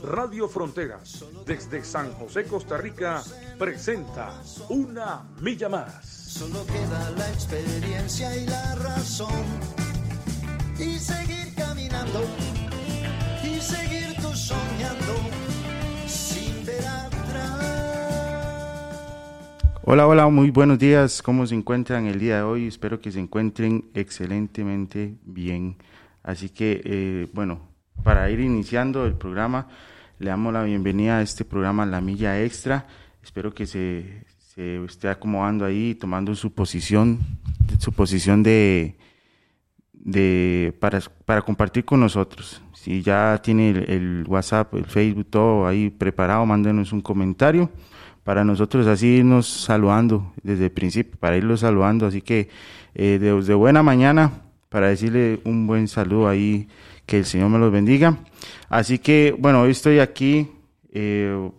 Radio Fronteras, desde San José, Costa Rica, presenta Una Milla Más. Solo queda la experiencia y la razón. Y seguir caminando, y seguir tú soñando, sin ver atrás. Hola, hola, muy buenos días. ¿Cómo se encuentran el día de hoy? Espero que se encuentren excelentemente bien. Así que, eh, bueno, para ir iniciando el programa, le damos la bienvenida a este programa La Milla Extra. Espero que se, se esté acomodando ahí, tomando su posición, su posición de, de para, para compartir con nosotros. Si ya tiene el, WhatsApp, el Facebook, todo ahí preparado, mándenos un comentario para nosotros así irnos saludando desde el principio, para irlos saludando. Así que eh, de, de buena mañana, para decirle un buen saludo ahí que el Señor me los bendiga. Así que, bueno, hoy estoy aquí eh,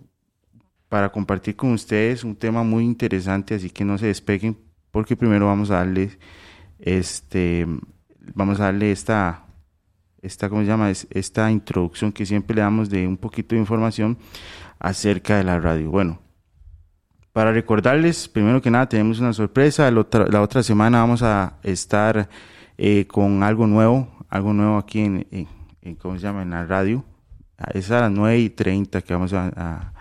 para compartir con ustedes un tema muy interesante, así que no se despeguen, porque primero vamos a darle, este, vamos a darle esta, esta, ¿cómo se llama? Esta introducción que siempre le damos de un poquito de información acerca de la radio. Bueno, para recordarles, primero que nada, tenemos una sorpresa. La otra, la otra semana vamos a estar eh, con algo nuevo, algo nuevo aquí en, en, ¿cómo se llama? En la radio. Es a las 9 y 30 que vamos a, a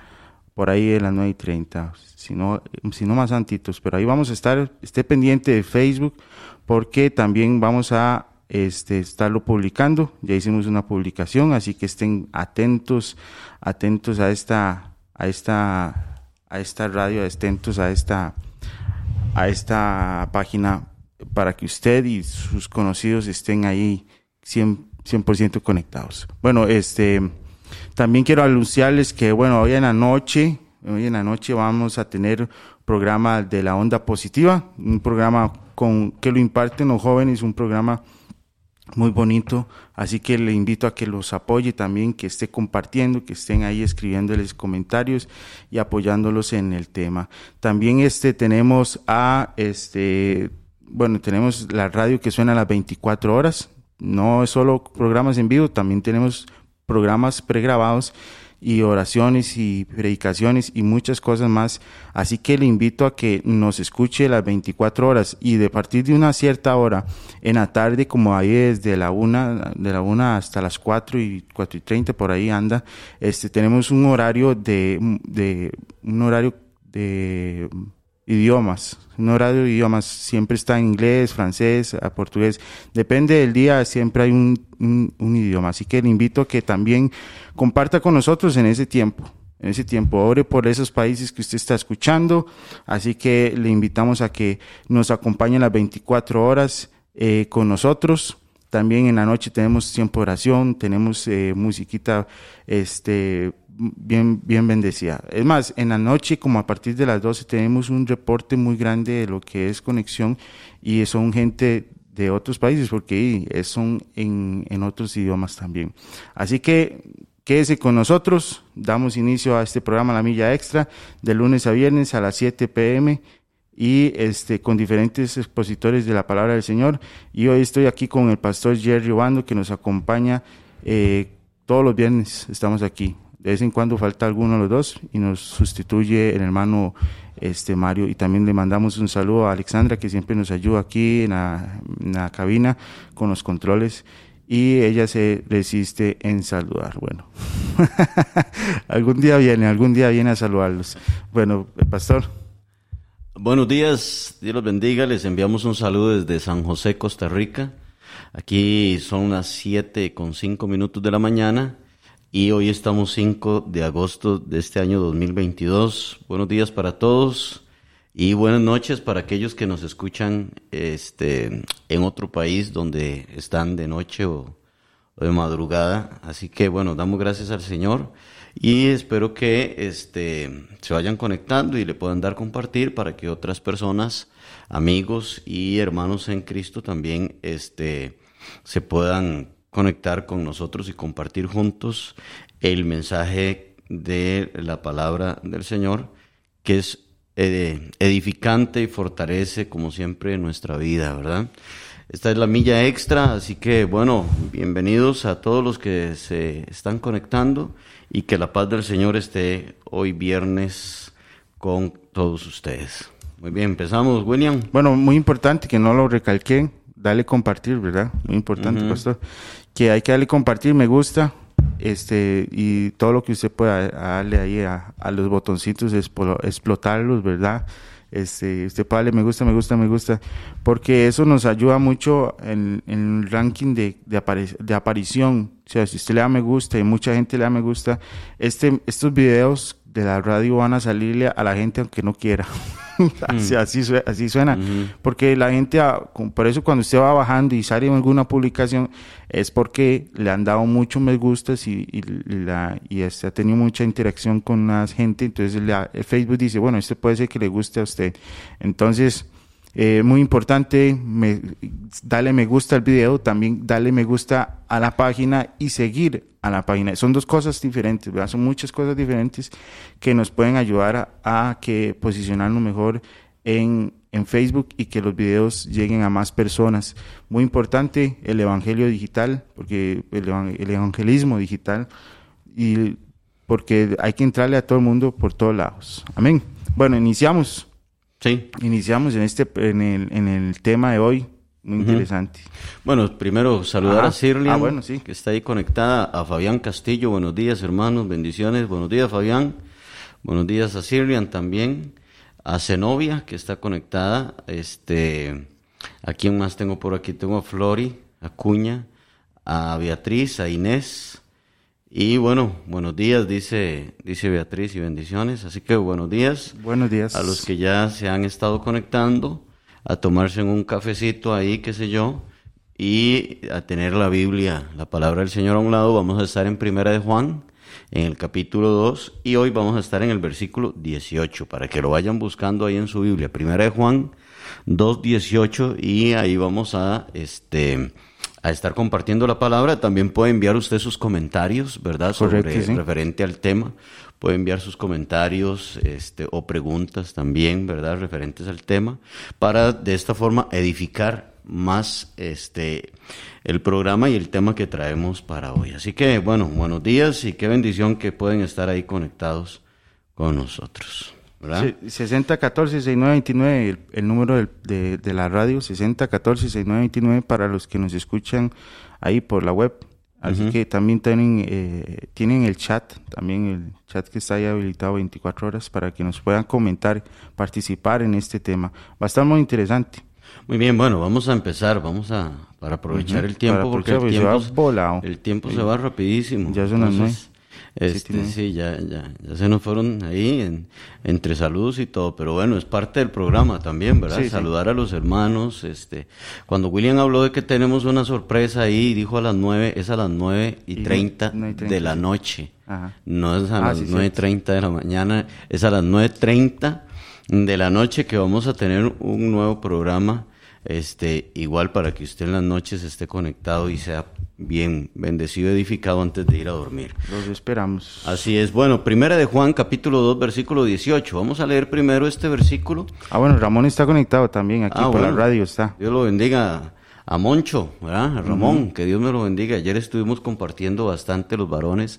por ahí a las 9 y 30, si no, si no más antitos, pero ahí vamos a estar, esté pendiente de Facebook porque también vamos a este, estarlo publicando, ya hicimos una publicación, así que estén atentos, atentos a esta, a esta, a esta radio, atentos a esta, a esta página para que usted y sus conocidos estén ahí 100%, 100 conectados. Bueno, este, también quiero anunciarles que, bueno, hoy en la noche, hoy en la noche vamos a tener programa de la onda positiva, un programa con, que lo imparten los jóvenes, un programa muy bonito, así que le invito a que los apoye también, que esté compartiendo, que estén ahí escribiéndoles comentarios y apoyándolos en el tema. También este tenemos a este bueno, tenemos la radio que suena a las 24 horas, no es solo programas en vivo, también tenemos programas pregrabados y oraciones y predicaciones y muchas cosas más. Así que le invito a que nos escuche las 24 horas y de partir de una cierta hora en la tarde, como ahí desde la una, de la una hasta las 4 y 4 y 30 por ahí anda, este, tenemos un horario de, de un horario de idiomas, un horario de idiomas, siempre está en inglés, francés, a portugués, depende del día, siempre hay un, idioma, así que le invito a que también comparta con nosotros en ese tiempo, en ese tiempo, ore por esos países que usted está escuchando, así que le invitamos a que nos acompañe las 24 horas eh, con nosotros, también en la noche tenemos tiempo de oración, tenemos eh, musiquita, este, bien, bien bendecida. Es más, en la noche, como a partir de las 12, tenemos un reporte muy grande de lo que es conexión y son gente de otros países, porque son en, en otros idiomas también. Así que quédese con nosotros, damos inicio a este programa La Milla Extra, de lunes a viernes a las 7 pm y este, con diferentes expositores de la palabra del Señor. Y hoy estoy aquí con el pastor Jerry Obando, que nos acompaña eh, todos los viernes, estamos aquí de vez en cuando falta alguno de los dos y nos sustituye el hermano este Mario y también le mandamos un saludo a Alexandra que siempre nos ayuda aquí en la, en la cabina con los controles y ella se resiste en saludar. Bueno, algún día viene, algún día viene a saludarlos. Bueno, pastor. Buenos días, Dios bendiga. Les enviamos un saludo desde San José, Costa Rica. Aquí son las siete con cinco minutos de la mañana y hoy estamos 5 de agosto de este año 2022. Buenos días para todos y buenas noches para aquellos que nos escuchan este, en otro país donde están de noche o, de madrugada. Así que bueno, damos gracias al Señor y espero que este, se vayan conectando y le puedan dar compartir para que otras personas, amigos y hermanos en Cristo también este, se puedan conectar con nosotros y compartir juntos el mensaje de la palabra del Señor, que es eh, edificante y fortalece como siempre nuestra vida, ¿verdad? Esta es la milla extra, así que bueno, bienvenidos a todos los que se están conectando y que la paz del Señor esté hoy viernes con todos ustedes. Muy bien, empezamos, William. Bueno, muy importante que no lo recalquen, dale compartir, ¿verdad? Muy importante, pastor. Que hay que darle compartir, me gusta, este, y todo lo que usted pueda darle ahí a, a los botoncitos, explotarlos, ¿verdad? Este, usted puede me gusta, me gusta, me gusta, porque eso nos ayuda mucho en, en el ranking de, de, de, aparición. O sea, si usted le da me gusta y mucha gente le da me gusta, este, estos videos de la radio van a salirle a la gente aunque no quiera. así, mm. así, suena. Porque la gente, ah, por eso cuando usted va bajando y sale en alguna publicación, es porque le han dado muchos me gustas y, y, la, y este, ha tenido mucha interacción con la gente. Entonces Facebook dice, bueno, esto puede ser que le guste a usted. Entonces, eh, muy importante, me, dale me gusta al video, también dale me gusta a la página y seguir a la página. Son dos cosas diferentes, ¿verdad? Son muchas cosas diferentes que nos pueden ayudar a, que posicionarnos mejor en, en, Facebook y que los videos lleguen a más personas. Muy importante el evangelio digital, porque el, el evangelismo digital y porque hay que entrarle a todo el mundo por todos lados. Amén. Bueno, iniciamos. Sí. Iniciamos en este en el, en el tema de hoy, muy interesante. Bueno, primero saludar a Sirlian, ah, bueno, sí. que está ahí conectada, a Fabián Castillo, buenos días hermanos, bendiciones, buenos días Fabián, buenos días a Sirlian también, a Zenobia, que está conectada, este, a quién más tengo por aquí, tengo a Flori, a Cuña, a Beatriz, a Inés, y bueno, buenos días, dice, dice Beatriz, y bendiciones. Así que buenos días. Buenos días. A los que ya se han estado conectando, a tomarse un cafecito ahí, qué sé yo, y a tener la Biblia, la palabra del Señor a un lado. Vamos a estar en Primera de Juan, en el capítulo 2, y hoy vamos a estar en el versículo 18, para que lo vayan buscando ahí en su Biblia. Primera de Juan 2, 18, y ahí vamos a, este, a estar compartiendo la palabra. También puede enviar usted sus comentarios, ¿verdad? Sobre referente al tema. Puede enviar sus comentarios este, o preguntas también, ¿verdad? Referentes al tema, para de esta forma edificar más este el programa y el tema que traemos para hoy. Así que, bueno, buenos días y qué bendición que pueden estar ahí conectados con nosotros. 6014-6929, el, el número de, de, la radio, 6014-6929 para los que nos escuchan ahí por la web. Así que también tienen, eh, tienen el chat, también el chat que está ahí habilitado 24 horas para que nos puedan comentar, participar en este tema. Va a estar muy interesante. Muy bien, bueno, vamos a empezar, vamos a, para aprovechar el tiempo, porque el tiempo, se va el tiempo se va rapidísimo. Ya son las nueve. Este, sí, ya, ya, ya se nos fueron ahí en, entre saludos y todo, pero bueno, es parte del programa también, ¿verdad? Saludar a los hermanos, este, cuando William habló de que tenemos una sorpresa ahí, dijo a las nueve, es a las nueve y treinta de la noche, no es a ah, las nueve treinta de la mañana, es a las nueve treinta de la noche que vamos a tener un nuevo programa, este, igual para que usted en las noches esté conectado y sea bien bendecido, edificado antes de ir a dormir. Los esperamos. Así es. Bueno, primera de Juan, capítulo 2, versículo 18. Vamos a leer primero este versículo. Ah, bueno, Ramón está conectado también aquí ah, por la radio está. Dios lo bendiga a Moncho, ¿verdad? A Ramón, que Dios me lo bendiga. Ayer estuvimos compartiendo bastante los varones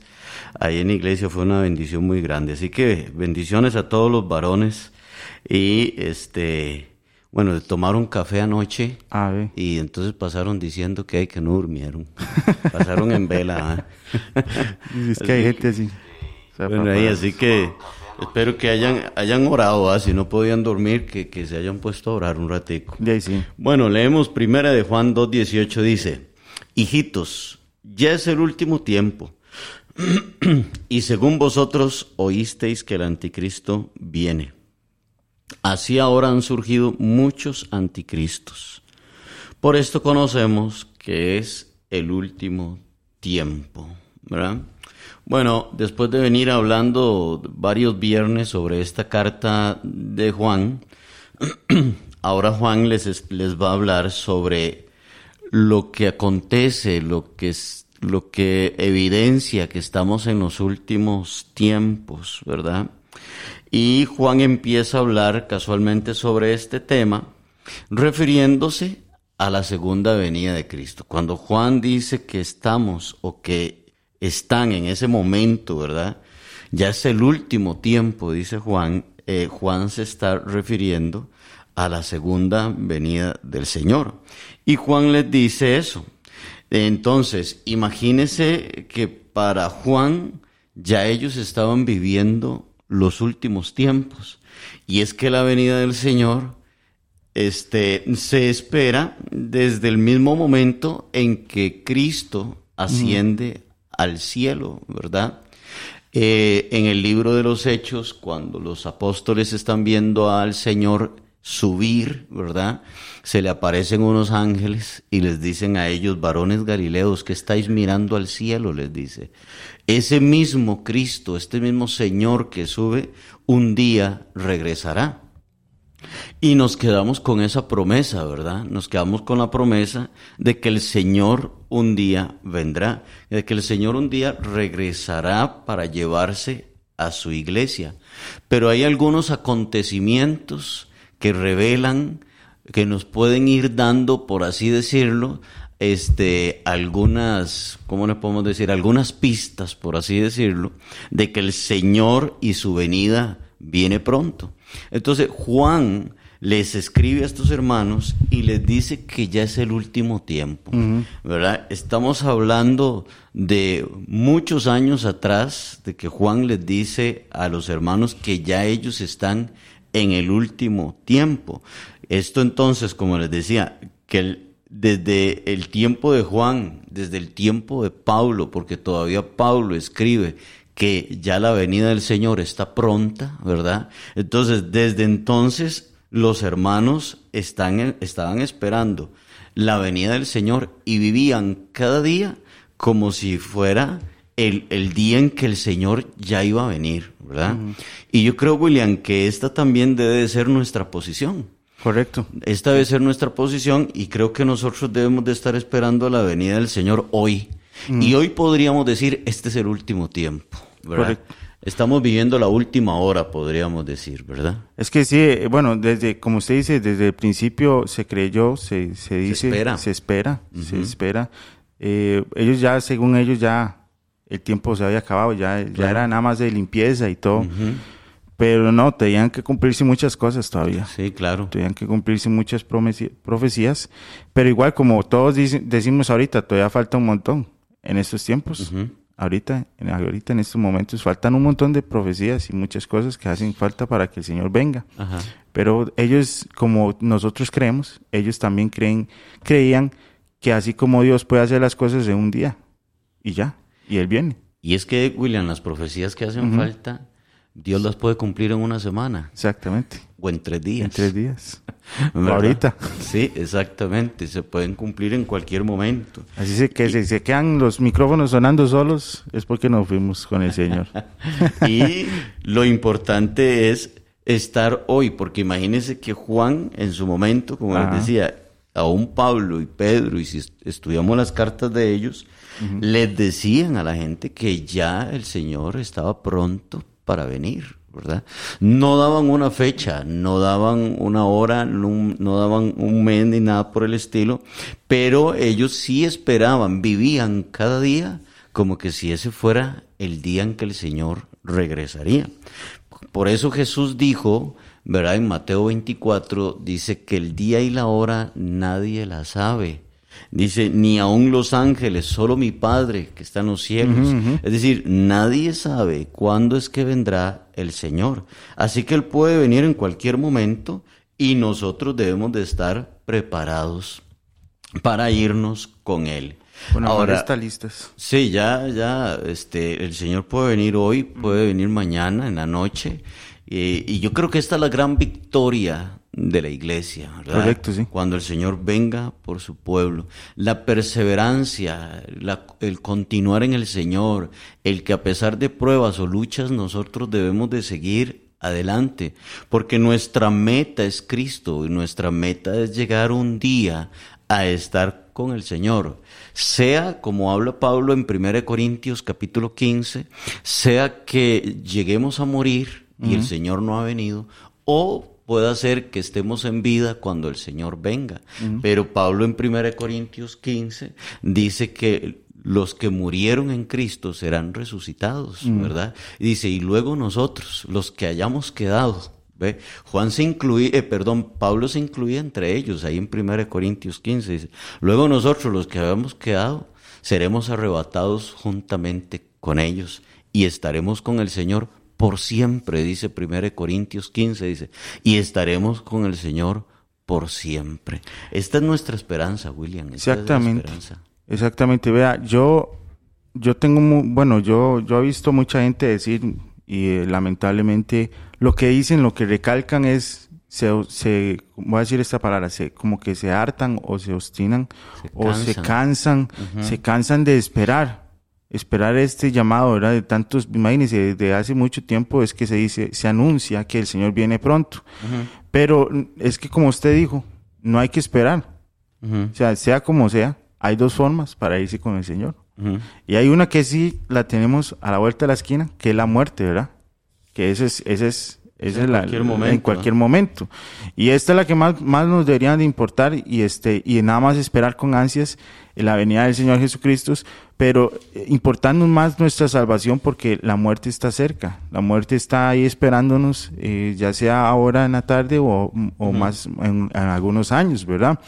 ahí en la iglesia, fue una bendición muy grande. Así que bendiciones a todos los varones y este bueno, tomaron café anoche y entonces pasaron diciendo que hay que no durmieron. pasaron en vela. ¿ah? es que hay gente así. bueno, ahí, así que espero que hayan, hayan orado, ¿ah? si no podían dormir, que, que, se hayan puesto a orar un ratico. sí. Bueno, leemos primera de Juan 2.18, dice, hijitos, ya es el último tiempo. y según vosotros oísteis que el anticristo viene. Así ahora han surgido muchos anticristos. Por esto conocemos que es el último tiempo, ¿verdad? Bueno, después de venir hablando varios viernes sobre esta carta de Juan, ahora Juan les, les va a hablar sobre lo que acontece, lo que, lo que evidencia que estamos en los últimos tiempos, ¿verdad? Y Juan empieza a hablar casualmente sobre este tema, refiriéndose a la segunda venida de Cristo. Cuando Juan dice que estamos o que están en ese momento, ¿verdad? Ya es el último tiempo, dice Juan. Eh, Juan se está refiriendo a la segunda venida del Señor. Y Juan les dice eso. Entonces, imagínese que para Juan ya ellos estaban viviendo los últimos tiempos. Y es que la venida del Señor este, se espera desde el mismo momento en que Cristo asciende al cielo, ¿verdad? Eh, en el libro de los Hechos, cuando los apóstoles están viendo al Señor subir, ¿verdad? Se le aparecen unos ángeles y les dicen a ellos, varones galileos, que estáis mirando al cielo, les dice. Ese mismo Cristo, este mismo Señor que sube, un día regresará. Y nos quedamos con esa promesa, ¿verdad? Nos quedamos con la promesa de que el Señor un día vendrá, de que el Señor un día regresará para llevarse a su iglesia. Pero hay algunos acontecimientos que revelan, que nos pueden ir dando, por así decirlo, este, algunas, ¿cómo le podemos decir? Algunas pistas, por así decirlo, de que el Señor y su venida viene pronto. Entonces Juan les escribe a estos hermanos y les dice que ya es el último tiempo, ¿verdad? Estamos hablando de muchos años atrás, de que Juan les dice a los hermanos que ya ellos están en el último tiempo. Esto entonces, como les decía, que desde el tiempo de Juan, desde el tiempo de Pablo, porque todavía Pablo escribe que ya la venida del Señor está pronta, ¿verdad? Entonces, desde entonces los hermanos están, estaban esperando la venida del Señor y vivían cada día como si fuera el, el día en que el Señor ya iba a venir, ¿verdad? Y yo creo, William, que esta también debe de ser nuestra posición. Correcto. Esta debe ser nuestra posición y creo que nosotros debemos de estar esperando la venida del Señor hoy. Y hoy podríamos decir, este es el último tiempo. Estamos viviendo la última hora, podríamos decir, ¿verdad? Es que sí, eh, bueno, desde, como usted dice, desde el principio se creyó, se, se dice, se espera, se espera. Se espera. Eh, ellos ya, según ellos, ya el tiempo se había acabado, ya, ya era nada más de limpieza y todo. Pero no, tenían que cumplirse muchas cosas todavía. Sí, claro. Tenían que cumplirse muchas profecías. Pero igual, como todos decimos ahorita, todavía falta un montón en estos tiempos ahorita, en, ahorita en estos momentos faltan un montón de profecías y muchas cosas que hacen falta para que el Señor venga. Pero ellos, como nosotros creemos, ellos también creen, creían que así como Dios puede hacer las cosas en un día y ya, y Él viene. Y es que, William, las profecías que hacen falta Dios las puede cumplir en una semana. Exactamente. O en tres días. En tres días. Ahorita. Sí, exactamente. Se pueden cumplir en cualquier momento. Así que si se quedan los micrófonos sonando solos, es porque nos fuimos con el Señor. y lo importante es estar hoy, porque imagínense que Juan en su momento, como les decía, aún Pablo y Pedro, y si estudiamos las cartas de ellos, les decían a la gente que ya el Señor estaba pronto para venir, ¿verdad? No daban una fecha, no daban una hora, no, daban un mes ni nada por el estilo, pero ellos sí esperaban, vivían cada día como que si ese fuera el día en que el Señor regresaría. Por eso Jesús dijo, ¿verdad? En Mateo 24 dice que el día y la hora nadie la sabe Dice, ni aun los ángeles, solo mi Padre que está en los cielos. Es decir, nadie sabe cuándo es que vendrá el Señor. Así que Él puede venir en cualquier momento y nosotros debemos de estar preparados para irnos con Él. Bueno, ahora está listas. Sí, ya, ya, este, el Señor puede venir hoy, puede venir mañana, en la noche. y yo creo que esta es la gran victoria de la iglesia, ¿verdad? Correcto, sí. Cuando el Señor venga por su pueblo. La perseverancia, la- el continuar en el Señor, el que a pesar de pruebas o luchas nosotros debemos de seguir adelante, porque nuestra meta es Cristo y nuestra meta es llegar un día a estar con el Señor. Sea como habla Pablo en 1 Corintios capítulo 15, sea que lleguemos a morir y el Señor no ha venido, o pueda ser que estemos en vida cuando el Señor venga. Pero Pablo en 1 Corintios 15 dice que los que murieron en Cristo serán resucitados, ¿verdad? Y dice, y luego nosotros, los que hayamos quedado, ¿ve? Juan se incluía, eh, perdón, Pablo se incluía entre ellos, ahí en 1 Corintios 15, dice, luego nosotros, los que hayamos quedado, seremos arrebatados juntamente con ellos y estaremos con el Señor por siempre, dice 1 Corintios 15, dice, y estaremos con el Señor por siempre. Esta es nuestra esperanza, William. esta es la Exactamente. esperanza. Exactamente, vea, yo, yo tengo, mu- bueno, yo, yo he visto mucha gente decir, y eh, lamentablemente, lo que dicen, lo que recalcan es, se, se, voy a decir esta palabra, se, como que se hartan o se obstinan Se o se cansan. cansan, se cansan de esperar, esperar este llamado, ¿verdad? De tantos, imagínense, desde hace mucho tiempo es que se dice, se anuncia que el Señor viene pronto, pero es que como usted dijo, no hay que esperar. O sea, sea como sea, hay dos formas para irse con el Señor. Y hay una que sí la tenemos a la vuelta de la esquina, que es la muerte, ¿verdad? Que ese es, ese es, esa En es la, cualquier en momento, cualquier momento. Y esta es la que más, más nos deberían de importar y este, y nada más esperar con ansias la venida del Señor Jesucristo, pero eh, importarnos más nuestra salvación porque la muerte está cerca. La muerte está ahí esperándonos, eh, ya sea ahora en la tarde o, o más en, en algunos años, ¿verdad?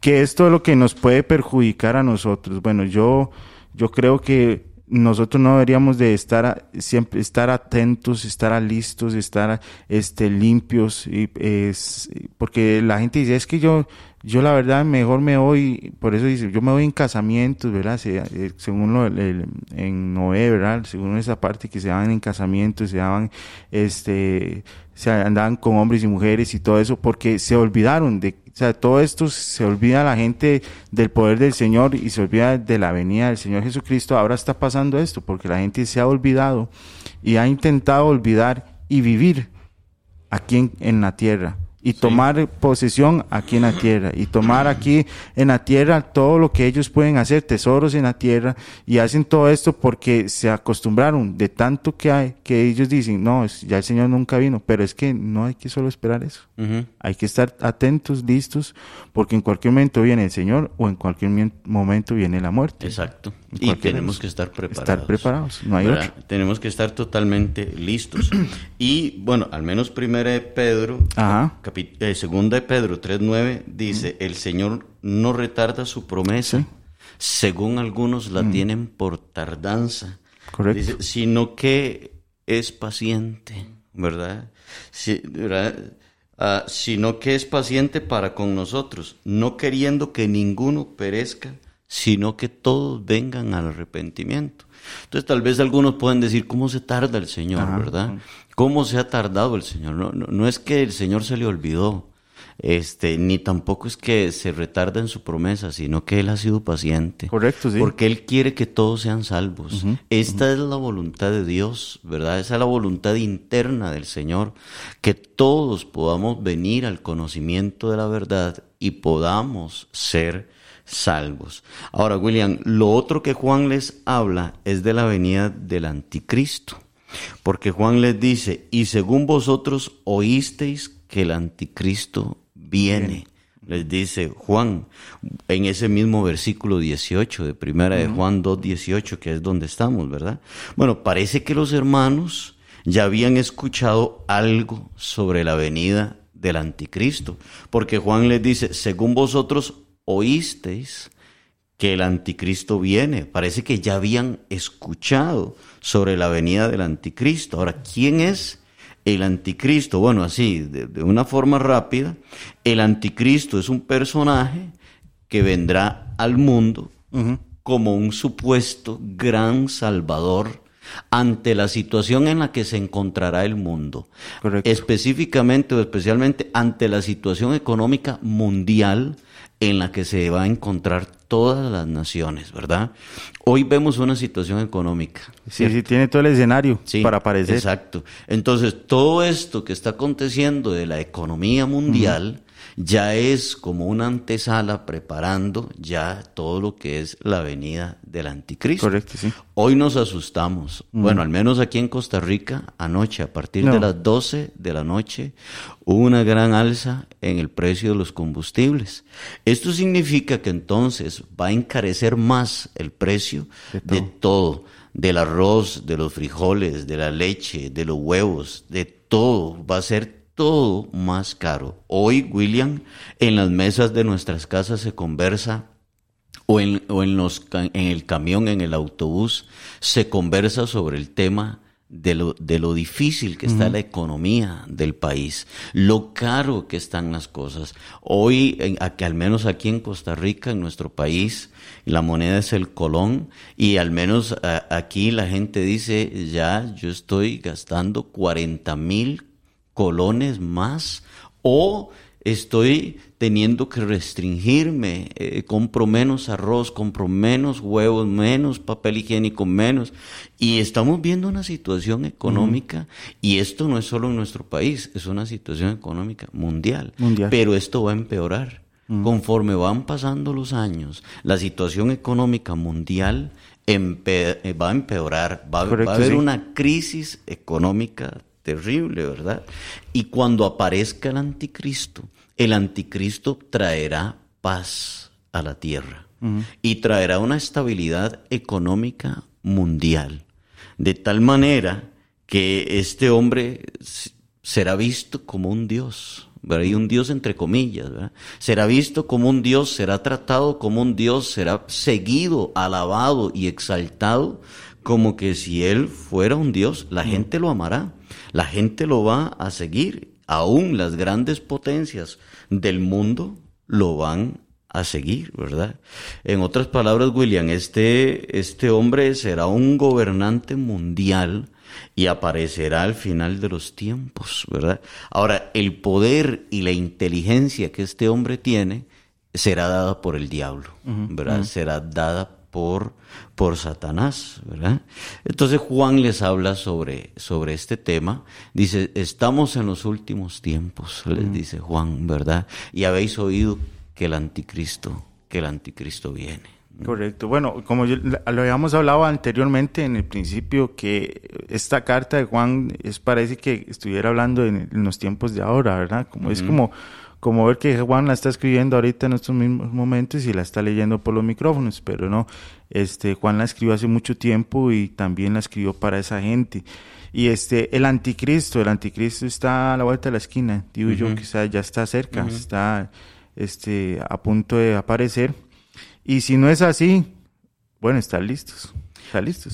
Que esto es lo que nos puede perjudicar a nosotros. Bueno, yo, yo creo que nosotros no deberíamos de estar siempre estar atentos, estar listos, estar este limpios y es porque la gente dice es que yo yo la verdad mejor me voy, por eso dice, yo me voy en casamientos, ¿verdad? Se- eh, según lo, el- en Noé, ¿verdad? Según esa parte que se daban en casamientos, se daban, este, se andaban con hombres y mujeres y todo eso, porque se olvidaron de, o sea, todo esto se olvida la gente del poder del Señor y se olvida de la venida del Señor Jesucristo. Ahora está pasando esto, porque la gente se ha olvidado y ha intentado olvidar y vivir aquí en, en la tierra y tomar posesión aquí en la tierra y tomar aquí en la tierra todo lo que ellos pueden hacer, tesoros en la tierra y hacen todo esto porque se acostumbraron de tanto que hay que ellos dicen, no, ya el Señor nunca vino, pero es que no hay que solo esperar eso. Hay que estar atentos, listos, porque en cualquier momento viene el Señor o en cualquier momento viene la muerte. Exacto. Y tenemos que estar preparados. Estar preparados, no hay otro. Tenemos que estar totalmente listos. y bueno, al menos primera de Pedro, Ajá. Eh, segunda de Pedro 3.9 dice, el Señor no retarda su promesa, Sí. según algunos la tienen por tardanza. Correcto. Dice, sino que es paciente, ¿verdad? Ah, sino que es paciente para con nosotros, no queriendo que ninguno perezca, sino que todos vengan al arrepentimiento. Entonces tal vez algunos pueden decir, ¿cómo se tarda el Señor, Ajá. verdad? ¿Cómo se ha tardado el Señor? No, no, no es que el Señor se le olvidó, este, ni tampoco es que se retarda en su promesa, sino que Él ha sido paciente. Correcto, sí. Porque Él quiere que todos sean salvos. Esta es la voluntad de Dios, ¿verdad? Esa es la voluntad interna del Señor. Que todos podamos venir al conocimiento de la verdad y podamos ser salvos. Ahora, William, lo otro que Juan les habla es de la venida del anticristo. Porque Juan les dice, y según vosotros oísteis que el anticristo viene. Les dice Juan en ese mismo versículo 18 de primera de Juan 2, 18, que es donde estamos, ¿verdad? Bueno, parece que los hermanos ya habían escuchado algo sobre la venida del anticristo, porque Juan les dice, según vosotros oísteis que el anticristo viene. Parece que ya habían escuchado sobre la venida del anticristo. Ahora, ¿quién es el anticristo? Bueno, así, de, de una forma rápida, el anticristo es un personaje que vendrá al mundo como un supuesto gran salvador ante la situación en la que se encontrará el mundo, Correcto. específicamente o especialmente ante la situación económica mundial en la que se va a encontrar todas las naciones, ¿verdad? Hoy vemos una situación económica. Sí, sí, tiene todo el escenario Sí, para aparecer. Exacto. Entonces, todo esto que está aconteciendo de la economía mundial ya es como una antesala preparando ya todo lo que es la venida del anticristo. Correcto, sí. Hoy nos asustamos. Bueno, al menos aquí en Costa Rica, anoche, a partir de las 12 de la noche, hubo una gran alza en el precio de los combustibles. Esto significa que entonces va a encarecer más el precio de todo, del arroz, de los frijoles, de la leche, de los huevos, de todo. Va a ser todo más caro. Hoy, William, en las mesas de nuestras casas se conversa o en, o en, los, en el camión, en el autobús, se conversa sobre el tema de lo, de lo difícil que está la economía del país, lo caro que están las cosas. Hoy, en- aquí, al menos aquí en Costa Rica, en nuestro país, la moneda es el colón y al menos a- aquí la gente dice, ya yo estoy gastando 40 mil colones más o estoy teniendo que restringirme, eh, compro menos arroz, compro menos huevos, menos papel higiénico, menos. Y estamos viendo una situación económica y esto no es solo en nuestro país, es una situación económica mundial. Mundial. Pero esto va a empeorar. Conforme van pasando los años, la situación económica mundial empe- eh, va a empeorar, va, a haber sí. una crisis económica terrible, ¿verdad? Y cuando aparezca el anticristo, el anticristo traerá paz a la tierra y traerá una estabilidad económica mundial, de tal manera que este hombre será visto como un dios. ¿verdad? Y un Dios entre comillas, ¿verdad? Será visto como un Dios, será tratado como un Dios, será seguido, alabado y exaltado como que si Él fuera un Dios, la gente lo amará, la gente lo va a seguir, aún las grandes potencias del mundo lo van a seguir, ¿verdad? En otras palabras, William, este, este hombre será un gobernante mundial y aparecerá al final de los tiempos, ¿verdad? Ahora, el poder y la inteligencia que este hombre tiene será dada por el diablo, ¿verdad? Será dada por, por Satanás, ¿verdad? Entonces Juan les habla sobre, sobre este tema. Dice, estamos en los últimos tiempos, les dice Juan, ¿verdad? Y habéis oído que el anticristo, que el anticristo viene. Correcto. Bueno, como yo- lo habíamos hablado anteriormente en el principio, que esta carta de Juan es parece que estuviera hablando en, en los tiempos de ahora, ¿verdad? Como es como como ver que Juan la está escribiendo ahorita en estos mismos momentos y la está leyendo por los micrófonos, pero no, este Juan la escribió hace mucho tiempo y también la escribió para esa gente. Y este el anticristo, el anticristo está a la vuelta de la esquina, digo yo que está- ya está cerca, está este a punto de aparecer. Y si no es así, bueno, están listos.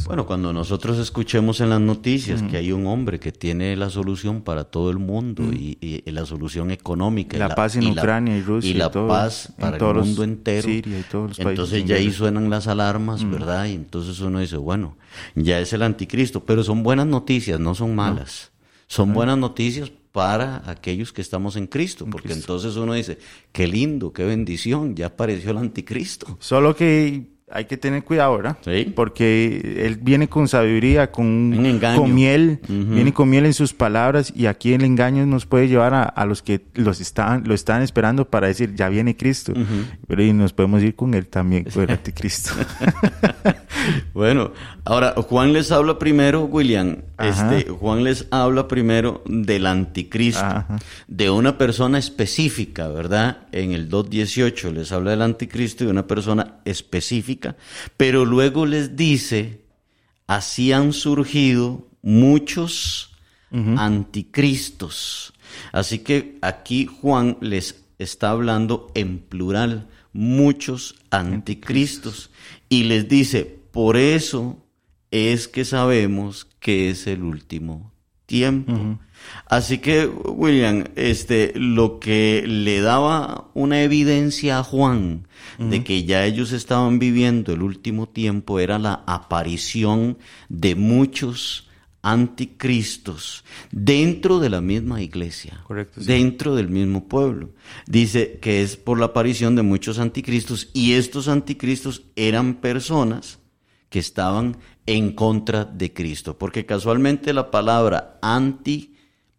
Bueno, cuando nosotros escuchemos en las noticias que hay un hombre que tiene la solución para todo el mundo y, y la solución económica, y La paz en Ucrania y Rusia y la todo, paz para el mundo entero, Siria y todos los países entonces ya ahí suenan las alarmas, ¿verdad? Y entonces uno dice, bueno, ya es el anticristo, pero son buenas noticias, no son malas, son buenas noticias para aquellos que estamos en Cristo, porque entonces uno dice, qué lindo, qué bendición, ya apareció el anticristo. Solo que hay que tener cuidado, ¿verdad? Sí. Porque él viene con sabiduría, con, con miel, viene con miel en sus palabras y aquí el engaño nos puede llevar a, a los que los están, lo están esperando para decir, ya viene Cristo. Pero y nos podemos ir con él también, con el anticristo. Bueno, ahora Juan les habla primero, William. Ajá. Este, Juan les habla primero del anticristo, Ajá. de una persona específica, ¿verdad? En el 2.18 les habla del anticristo y de una persona específica, pero luego les dice, así han surgido muchos anticristos. Así que aquí Juan les está hablando en plural, muchos anticristos, y les dice, por eso es que sabemos que es el último tiempo. Así que, William, este, lo que le daba una evidencia a Juan de que ya ellos estaban viviendo el último tiempo era la aparición de muchos anticristos dentro de la misma iglesia, Correcto, sí. dentro del mismo pueblo. Dice que es por la aparición de muchos anticristos y estos anticristos eran personas que estaban en contra de Cristo, porque casualmente la palabra anti,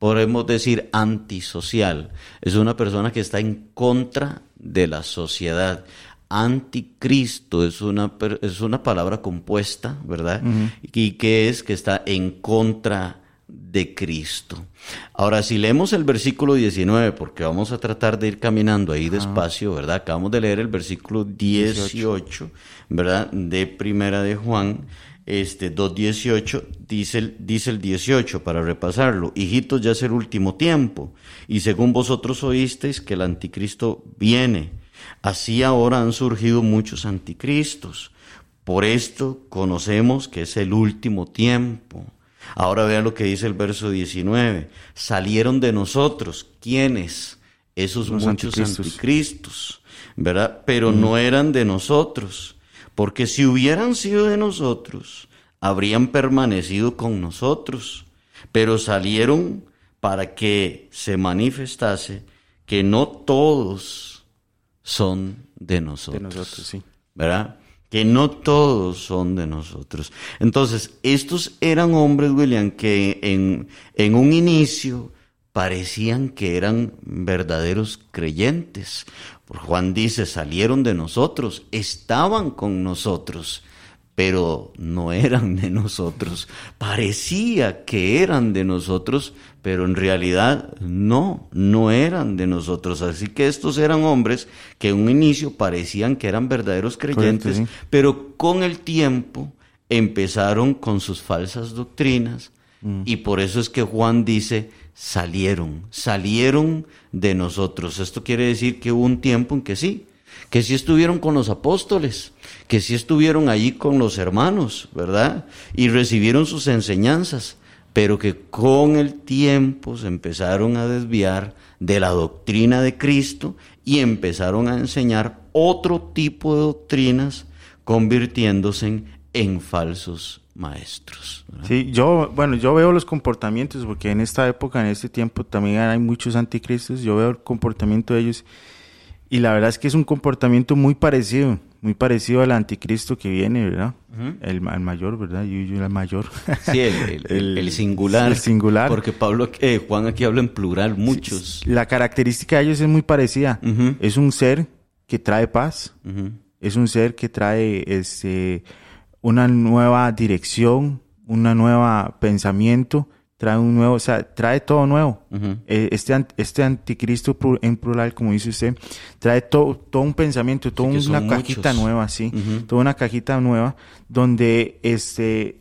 podemos decir antisocial, es una persona que está en contra de la sociedad. Anticristo es una, es una palabra compuesta, ¿verdad? Y que es que está en contra de Cristo. Ahora, si leemos el versículo 19, porque vamos a tratar de ir caminando ahí despacio, ¿verdad? Acabamos de leer el versículo 18, ¿verdad? De Primera de Juan, este 2.18, dice el, dice el 18, para repasarlo, hijitos, ya es el último tiempo, y según vosotros oísteis que el anticristo viene, así ahora han surgido muchos anticristos. Por esto conocemos que es el último tiempo. Ahora vean lo que dice el verso 19. Salieron de nosotros. ¿Quiénes? Esos Los muchos anticristos. anticristos, ¿verdad? Pero no eran de nosotros. Porque si hubieran sido de nosotros, habrían permanecido con nosotros. Pero salieron para que se manifestase que no todos son de nosotros. De nosotros, sí. ¿verdad? Que no todos son de nosotros. Entonces, estos eran hombres, William, que en, en un inicio parecían que eran verdaderos creyentes. Juan dice, salieron de nosotros, estaban con nosotros, pero no eran de nosotros. Parecía que eran de nosotros, pero en realidad no, no eran de nosotros. Así que estos eran hombres que en un inicio parecían que eran verdaderos creyentes, sí. pero con el tiempo empezaron con sus falsas doctrinas y por eso es que Juan dice, salieron, salieron de nosotros. Esto quiere decir que hubo un tiempo en que sí, que sí estuvieron con los apóstoles, que sí estuvieron allí con los hermanos, ¿verdad? Y recibieron sus enseñanzas, pero que con el tiempo se empezaron a desviar de la doctrina de Cristo y empezaron a enseñar otro tipo de doctrinas, convirtiéndose en, en falsos maestros. ¿verdad? Sí, yo, bueno, yo veo los comportamientos, porque en esta época, en este tiempo, también hay muchos anticristos, yo veo el comportamiento de ellos, y la verdad es que es un comportamiento muy parecido, muy parecido al anticristo que viene, ¿verdad? el, al mayor, ¿verdad? Yo, yo el mayor. Sí, el, el- el- el singular. El singular. Porque Pablo, eh, Juan aquí habla en plural, muchos. La característica de ellos es muy parecida. Es un ser que trae paz, es un ser que trae este, una nueva dirección, una nueva pensamiento, trae un nuevo, o sea, trae todo nuevo. Eh, este, este anticristo en plural, como dice usted, trae todo, todo un pensamiento, toda una cajita muchos. nueva, sí, toda una cajita nueva, donde este,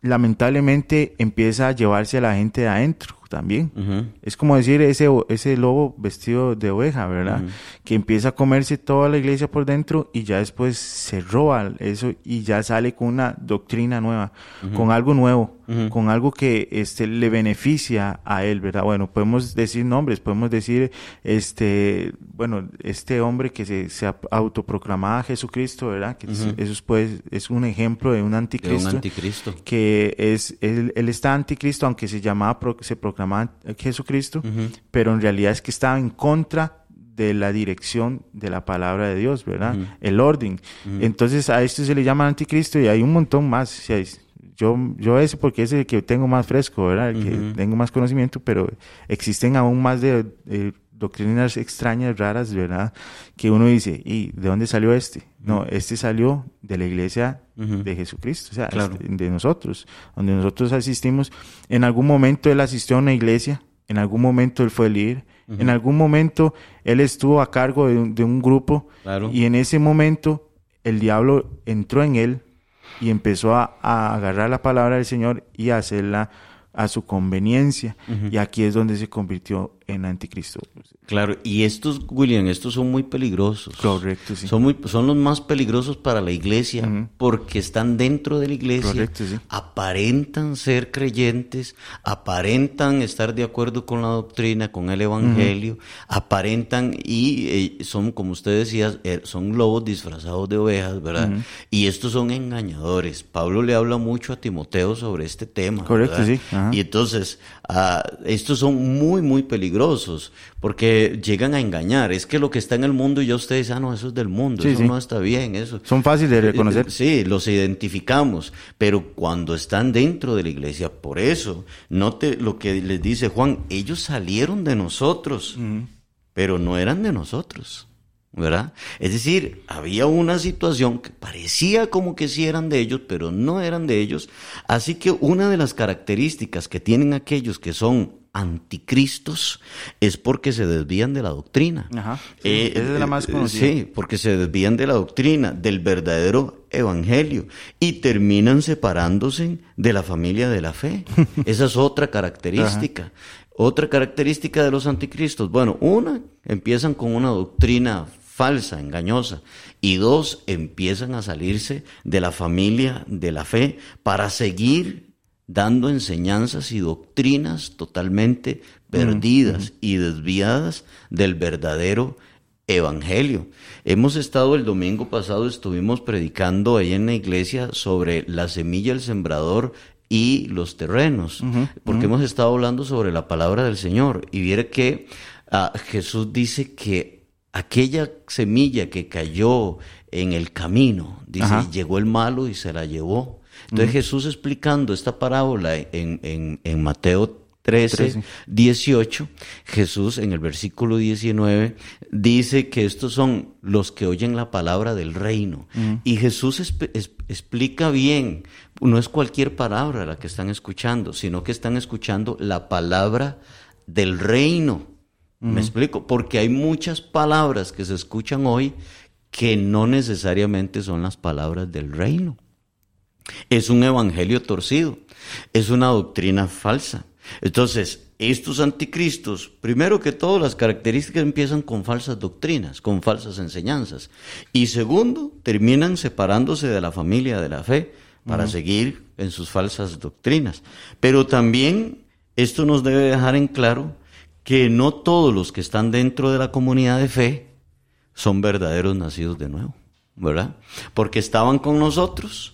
lamentablemente empieza a llevarse a la gente de adentro también. Es como decir ese, ese lobo vestido de oveja, ¿verdad? Que empieza a comerse toda la iglesia por dentro y ya después se roba eso y ya sale con una doctrina nueva, con algo nuevo, con algo que este, le beneficia a él, ¿verdad? Bueno, podemos decir nombres, podemos decir, este, bueno, este hombre que se, se autoproclamaba Jesucristo, ¿verdad? Que es- eso es, pues, es un ejemplo de un De un anticristo anticristo. que es él, él está anticristo aunque se llamaba se proclamaba Jesucristo pero en realidad es que estaba en contra de la dirección de la palabra de Dios verdad el orden. Entonces a esto se le llama anticristo y hay un montón más. Sea, es- yo yo ese porque es el que tengo más fresco verdad el que tengo más conocimiento pero existen aún más de, de doctrinas extrañas raras verdad que uno dice y de dónde salió este no este salió de la iglesia de Jesucristo o sea Claro. este- de nosotros, donde nosotros asistimos. En algún momento él asistió a una iglesia, en algún momento él fue líder, en algún momento él estuvo a cargo de un, de un grupo Claro. y en ese momento el diablo entró en él y empezó a, a agarrar la palabra del Señor y a hacerla a su conveniencia. Y aquí es donde se convirtió en anticristo. Claro, y estos, William, estos son muy peligrosos. Correcto, sí. Son, muy, son los más peligrosos para la iglesia porque están dentro de la iglesia, Correcto, sí. aparentan ser creyentes, aparentan estar de acuerdo con la doctrina, con el evangelio, aparentan y eh, son, como usted decía, eh, son lobos disfrazados de ovejas, ¿verdad? Y estos son engañadores. Pablo le habla mucho a Timoteo sobre este tema. Correcto, ¿verdad? sí. Y entonces, ah, estos son muy, muy peligrosos porque llegan a engañar. Es que lo que está en el mundo y ya ustedes, ah, no, eso es del mundo, Sí, eso sí. no está bien, eso. Son fáciles de reconocer. Eh, Sí, los identificamos, pero cuando están dentro de la iglesia, por eso, note lo que les dice Juan, ellos salieron de nosotros, pero no eran de nosotros. ¿Verdad? Es decir, había una situación que parecía como que sí eran de ellos, pero no eran de ellos. Así que una de las características que tienen aquellos que son anticristos es porque se desvían de la doctrina. Ajá, sí, esa es la más eh, conocida. Sí, porque se desvían de la doctrina, del verdadero evangelio y terminan separándose de la familia de la fe. Esa es otra característica. Otra característica de los anticristos. Bueno, una, empiezan con una doctrina falsa, engañosa. Y dos, empiezan a salirse de la familia de la fe para seguir dando enseñanzas y doctrinas totalmente perdidas y desviadas del verdadero evangelio. Hemos estado el domingo pasado, estuvimos predicando ahí en la iglesia sobre la semilla, el sembrador y los terrenos, porque hemos estado hablando sobre la palabra del Señor. Y viera que ah, Jesús dice que aquella semilla que cayó en el camino, dice, llegó el malo y se la llevó. Entonces Jesús explicando esta parábola en, en- en Mateo 13, 13. 18, Jesús en el versículo 19 dice que estos son los que oyen la palabra del reino. Y Jesús es- explica bien, no es cualquier palabra la que están escuchando, sino que están escuchando la palabra del reino. ¿Me explico? Porque hay muchas palabras que se escuchan hoy que no necesariamente son las palabras del reino. Es un evangelio torcido, es una doctrina falsa. Entonces, estos anticristos, primero que todo, las características empiezan con falsas doctrinas, con falsas enseñanzas. Y segundo, terminan separándose de la familia de la fe para seguir en sus falsas doctrinas. Pero también esto nos debe dejar en claro que no todos los que están dentro de la comunidad de fe son verdaderos nacidos de nuevo, ¿verdad? Porque estaban con nosotros,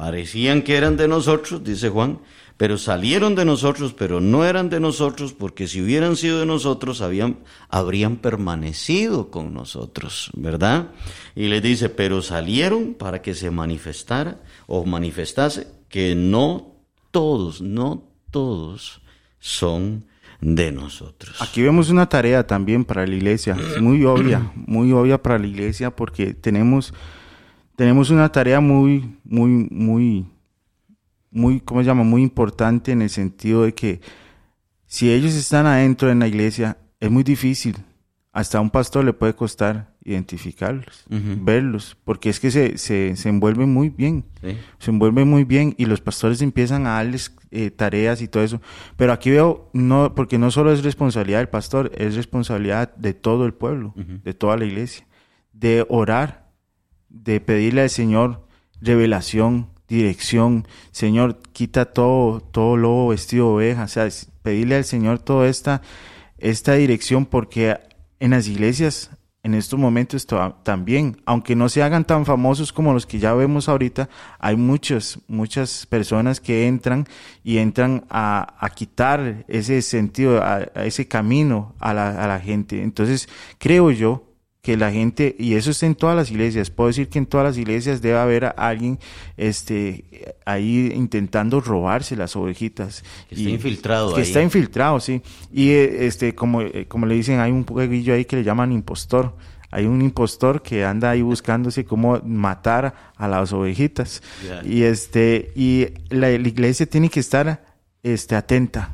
parecían que eran de nosotros, dice Juan, pero salieron de nosotros, pero no eran de nosotros, porque si hubieran sido de nosotros, habían, habrían permanecido con nosotros, ¿verdad? Y le dice, pero salieron para que se manifestara o manifestase que no todos, no todos son de nosotros. Aquí vemos una tarea también para la iglesia, es muy obvia, muy obvia para la iglesia porque tenemos, tenemos una tarea muy, muy, muy, muy, ¿cómo se llama? Muy importante en el sentido de que si ellos están adentro en la iglesia, es muy difícil. Hasta a un pastor le puede costar identificarlos, verlos, porque es que se, se, se envuelven muy bien ¿sí? se envuelven muy bien y los pastores empiezan a darles eh, tareas y todo eso. Pero aquí veo, no, porque no solo es responsabilidad del pastor, es responsabilidad de todo el pueblo, de toda la iglesia, de orar, de pedirle al Señor revelación, dirección. Señor, quita todo, todo lobo vestido de oveja. O sea, pedirle al Señor toda esta, esta dirección porque en las iglesias en estos momentos to- también, aunque no se hagan tan famosos como los que ya vemos ahorita, hay muchas, muchas personas que entran y entran a, a quitar ese sentido, a ese camino a la, a la gente. Entonces, creo yo que la gente, y eso está en todas las iglesias, puedo decir que en todas las iglesias debe haber a alguien este, ahí intentando robarse las ovejitas. Que está infiltrado Que ahí. está infiltrado, sí. Y eh, este, como, eh, como le dicen, hay un jueguillo ahí que le llaman impostor. Hay un impostor que anda ahí buscándose cómo matar a las ovejitas. Y este, y la, la iglesia tiene que estar este, atenta,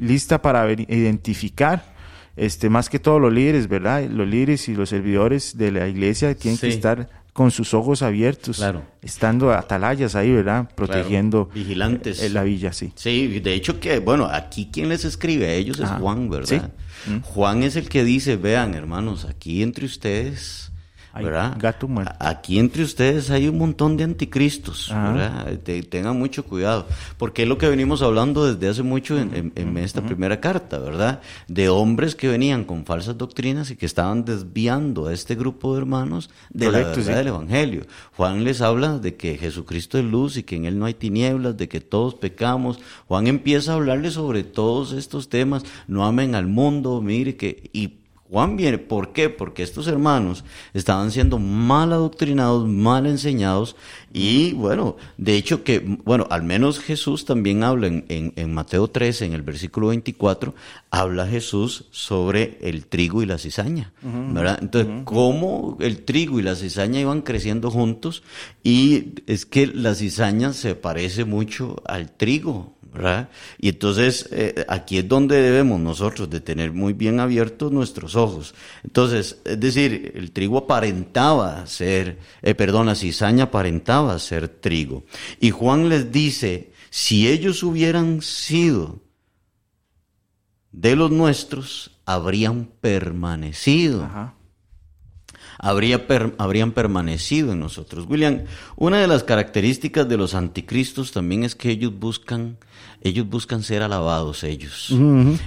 lista para ver- identificar este, más que todos los líderes, ¿verdad? Los líderes y los servidores de la iglesia tienen que estar con sus ojos abiertos, Claro. estando atalayas ahí, ¿verdad? Protegiendo Claro, vigilantes. eh, la villa, sí. Sí, de hecho que, bueno, aquí quien les escribe a ellos es Ah, Juan, ¿verdad? sí. Mm. Juan es el que dice, vean, hermanos, aquí entre ustedes, Gato muerto. Aquí entre ustedes hay un montón de anticristos, Ajá. ¿verdad? Te- tengan mucho cuidado, porque es lo que venimos hablando desde hace mucho en, en- en esta primera carta, ¿verdad? De hombres que venían con falsas doctrinas y que estaban desviando a este grupo de hermanos de la verdad sí. del Evangelio. Juan les habla de que Jesucristo es luz y que en Él no hay tinieblas, de que todos pecamos. Juan empieza a hablarles sobre todos estos temas. No amen al mundo, mire que... Y Juan viene, ¿por qué? Porque estos hermanos estaban siendo mal adoctrinados, mal enseñados y bueno, de hecho que, bueno, al menos Jesús también habla en, en- en Mateo 13, en el versículo 24, habla Jesús sobre el trigo y la cizaña, ¿verdad? Entonces, cómo el trigo y la cizaña iban creciendo juntos y es que la cizaña se parece mucho al trigo, Y entonces eh, aquí es donde debemos nosotros de tener muy bien abiertos nuestros ojos. Entonces, es decir, el trigo aparentaba ser, eh, perdón, la cizaña aparentaba ser trigo. Y Juan les dice, si ellos hubieran sido de los nuestros, habrían permanecido Ajá. Habría per- habrían permanecido en nosotros. William, una de las características de los anticristos también es que ellos buscan, ellos buscan ser alabados ellos.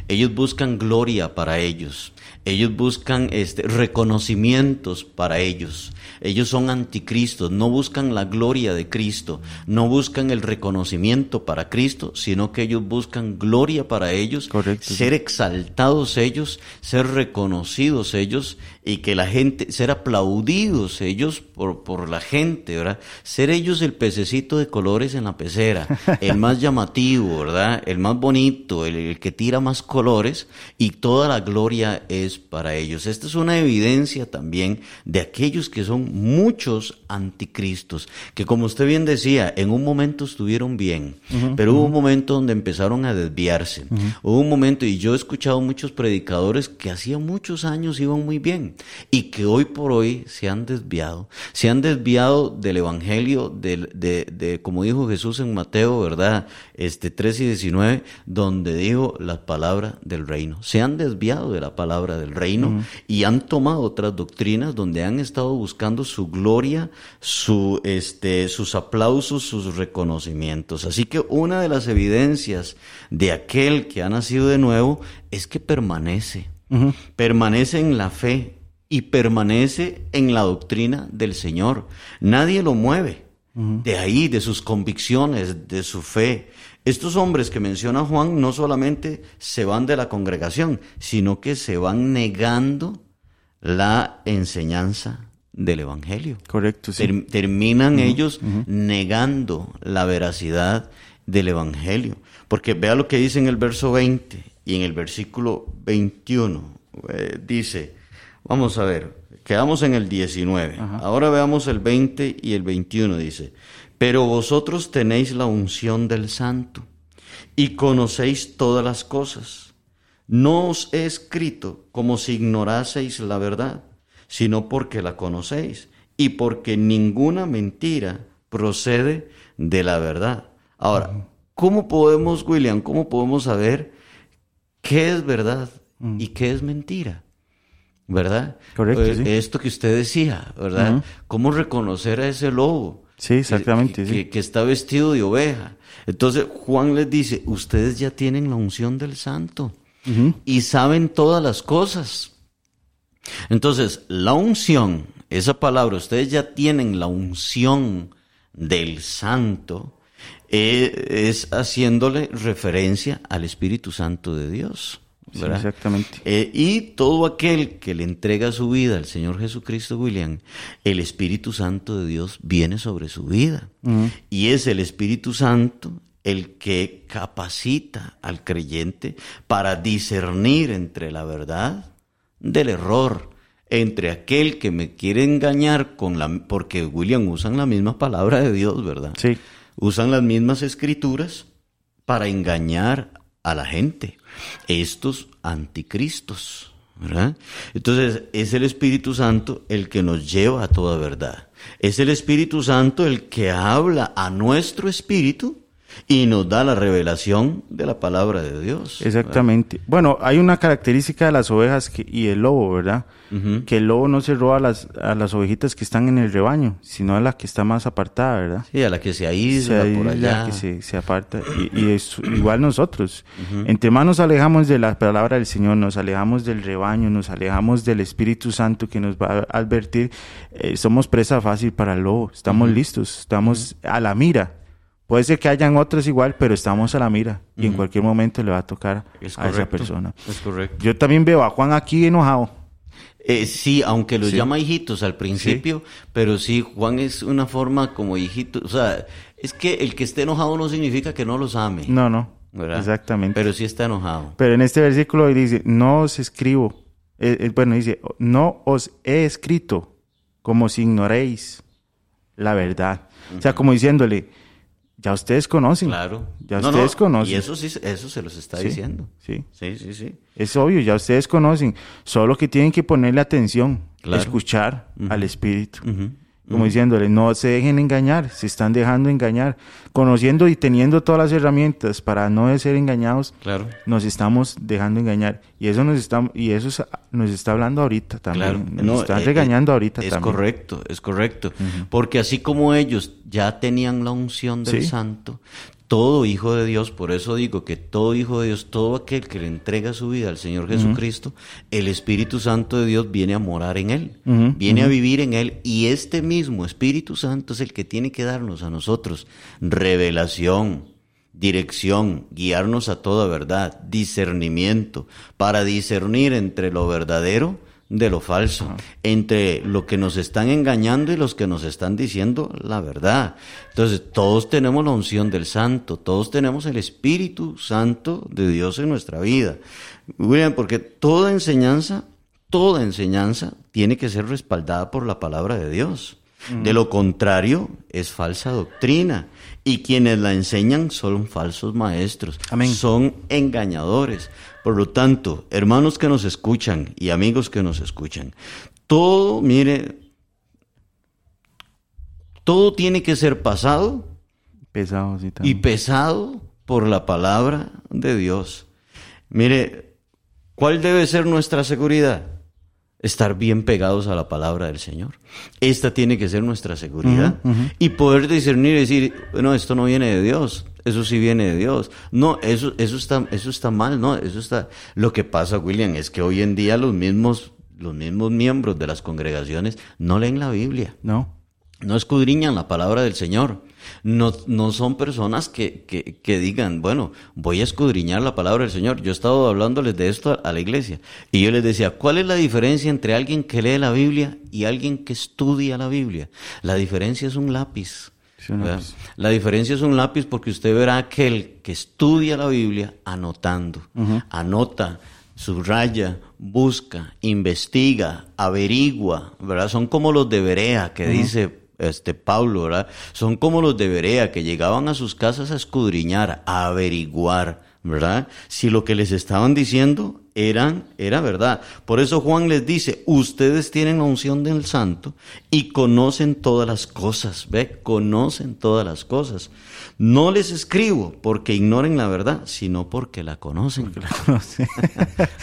Ellos buscan gloria para ellos. Ellos buscan este, reconocimientos para ellos. Ellos son anticristos, no buscan la gloria de Cristo, no buscan el reconocimiento para Cristo, sino que ellos buscan gloria para ellos, Correcto, ser exaltados ellos, ser reconocidos ellos y que la gente, ser aplaudidos ellos por, por la gente, ¿verdad? Ser ellos el pececito de colores en la pecera, el más llamativo, ¿verdad? El más bonito, el, el que tira más colores y toda la gloria es para ellos. Esta es una evidencia también de aquellos que son muchos anticristos, que como usted bien decía, en un momento estuvieron bien, pero hubo un momento donde empezaron a desviarse. Hubo un momento, y yo he escuchado muchos predicadores que hacía muchos años iban muy bien y que hoy por hoy se han desviado. Se han desviado del evangelio, de, de, como dijo Jesús en Mateo, ¿verdad? Este 3 y 19, donde dijo la palabra del reino. Se han desviado de la palabra del reino y han tomado otras doctrinas donde han estado buscando su gloria, su, este, sus aplausos, sus reconocimientos. Así que una de las evidencias de aquel que ha nacido de nuevo es que permanece, permanece en la fe y permanece en la doctrina del Señor. Nadie lo mueve de ahí, de sus convicciones, de su fe. Estos hombres que menciona Juan no solamente se van de la congregación, sino que se van negando la enseñanza del Evangelio. Correcto, sí. Ter- terminan ellos negando la veracidad del Evangelio. Porque vea lo que dice en el verso 20 y en el versículo 21. eh, dice, vamos a ver, quedamos en el 19. Ahora veamos el 20 y el 21. Dice, pero vosotros tenéis la unción del santo y conocéis todas las cosas. No os he escrito como si ignoraseis la verdad, sino porque la conocéis y porque ninguna mentira procede de la verdad. Ahora, ¿cómo podemos, William, cómo podemos saber qué es verdad y qué es mentira? ¿Verdad? Correcto, Eh, sí. Esto que usted decía, ¿verdad? ¿Cómo reconocer a ese lobo? Sí, exactamente, Que, sí. que- que está vestido de oveja. Entonces Juan les dice, ustedes ya tienen la unción del santo y saben todas las cosas. Entonces, la unción, esa palabra, ustedes ya tienen la unción del santo, eh, es haciéndole referencia al Espíritu Santo de Dios. Sí, exactamente. Eh, y todo aquel que le entrega su vida al Señor Jesucristo, William, el Espíritu Santo de Dios viene sobre su vida. Y es el Espíritu Santo el que capacita al creyente para discernir entre la verdad del error, entre aquel que me quiere engañar con la... Porque, William, usan la misma palabra de Dios, ¿verdad? Sí. usan las mismas escrituras para engañar a la gente. Estos anticristos, ¿verdad? Entonces es el Espíritu Santo el que nos lleva a toda verdad. Es el Espíritu Santo el que habla a nuestro espíritu y nos da la revelación de la palabra de Dios. Exactamente. Bueno, hay una característica de las ovejas que, y el lobo, ¿verdad? Que el lobo no se roba a las, a las ovejitas que están en el rebaño, sino a la que está más apartada, ¿verdad? Sí, a la que se aísla Se por allá. que se, se aparta. Y, y es igual nosotros. Entre más nos alejamos de la palabra del Señor, nos alejamos del rebaño, nos alejamos del Espíritu Santo que nos va a advertir, eh, somos presa fácil para el lobo. Estamos listos, estamos a la mira. Puede ser que hayan otros igual, pero estamos a la mira y en cualquier momento le va a tocar Es a esa persona. Es correcto. Yo también veo a Juan aquí enojado. Eh, sí, aunque los Sí. llama hijitos al principio, pero sí, Juan es una forma como hijito. O sea, es que el que esté enojado no significa que no los ame. No, no. ¿verdad? Exactamente. Pero sí está enojado. Pero en este versículo dice, no os escribo, eh, eh, bueno, dice, no os he escrito como si ignoréis la verdad. O sea, como diciéndole, ya ustedes conocen. Claro. Ya No, ustedes no, conocen. Y eso sí, eso se los está Sí, diciendo. Sí, Sí, sí, sí. es obvio, ya ustedes conocen. Solo que tienen que ponerle atención, Claro. escuchar al Espíritu. Ujú. Como diciéndole, no se dejen engañar, se están dejando engañar. Conociendo y teniendo todas las herramientas para no ser engañados, Claro. nos estamos dejando engañar y eso nos está y eso es- nos está hablando ahorita también Claro, nos no, están eh, regañando eh, ahorita Es también correcto, es correcto. Porque así como ellos ya tenían la unción del Sí. santo, todo hijo de Dios, por eso digo que todo hijo de Dios, todo aquel que le entrega su vida al Señor Jesucristo, el Espíritu Santo de Dios viene a morar en él, viene a vivir en él y este mismo Espíritu Santo es el que tiene que darnos a nosotros revelación, dirección, guiarnos a toda verdad, discernimiento, para discernir entre lo verdadero de lo falso, entre lo que nos están engañando y los que nos están diciendo la verdad. Entonces, todos tenemos la unción del santo, todos tenemos el Espíritu Santo de Dios en nuestra vida. William, porque toda enseñanza, toda enseñanza tiene que ser respaldada por la palabra de Dios. De lo contrario, es falsa doctrina. Y quienes la enseñan son falsos maestros. Amén. Son engañadores. Por lo tanto, hermanos que nos escuchan y amigos que nos escuchan, todo, mire, todo tiene que ser pasado pesado sí, y pesado por la palabra de Dios. Mire, ¿cuál debe ser nuestra seguridad? Estar bien pegados a la palabra del Señor. Esta tiene que ser nuestra seguridad. Y poder discernir y decir, no, esto no viene de Dios. Eso sí viene de Dios. No, eso, eso está, eso está mal, no, eso está. Lo que pasa, William, es que hoy en día los mismos, los mismos miembros de las congregaciones no leen la Biblia no no escudriñan la palabra del Señor. No, no son personas que, que, que digan, bueno, voy a escudriñar la palabra del Señor. Yo he estado hablándoles de esto a, a la iglesia y yo les decía, ¿cuál es la diferencia entre alguien que lee la Biblia y alguien que estudia la Biblia? La diferencia es un lápiz. La diferencia es un lápiz porque usted verá aquel que estudia la Biblia anotando, anota, subraya, busca, investiga, averigua, ¿verdad? Son como los de Berea que dice este Pablo, ¿verdad? Son como los de Berea que llegaban a sus casas a escudriñar, a averiguar, ¿verdad? Si lo que les estaban diciendo eran, era verdad. Por eso Juan les dice, ustedes tienen la unción del santo y conocen todas las cosas, ¿ve? Conocen todas las cosas. No les escribo porque ignoren la verdad, sino porque la conocen. no sé.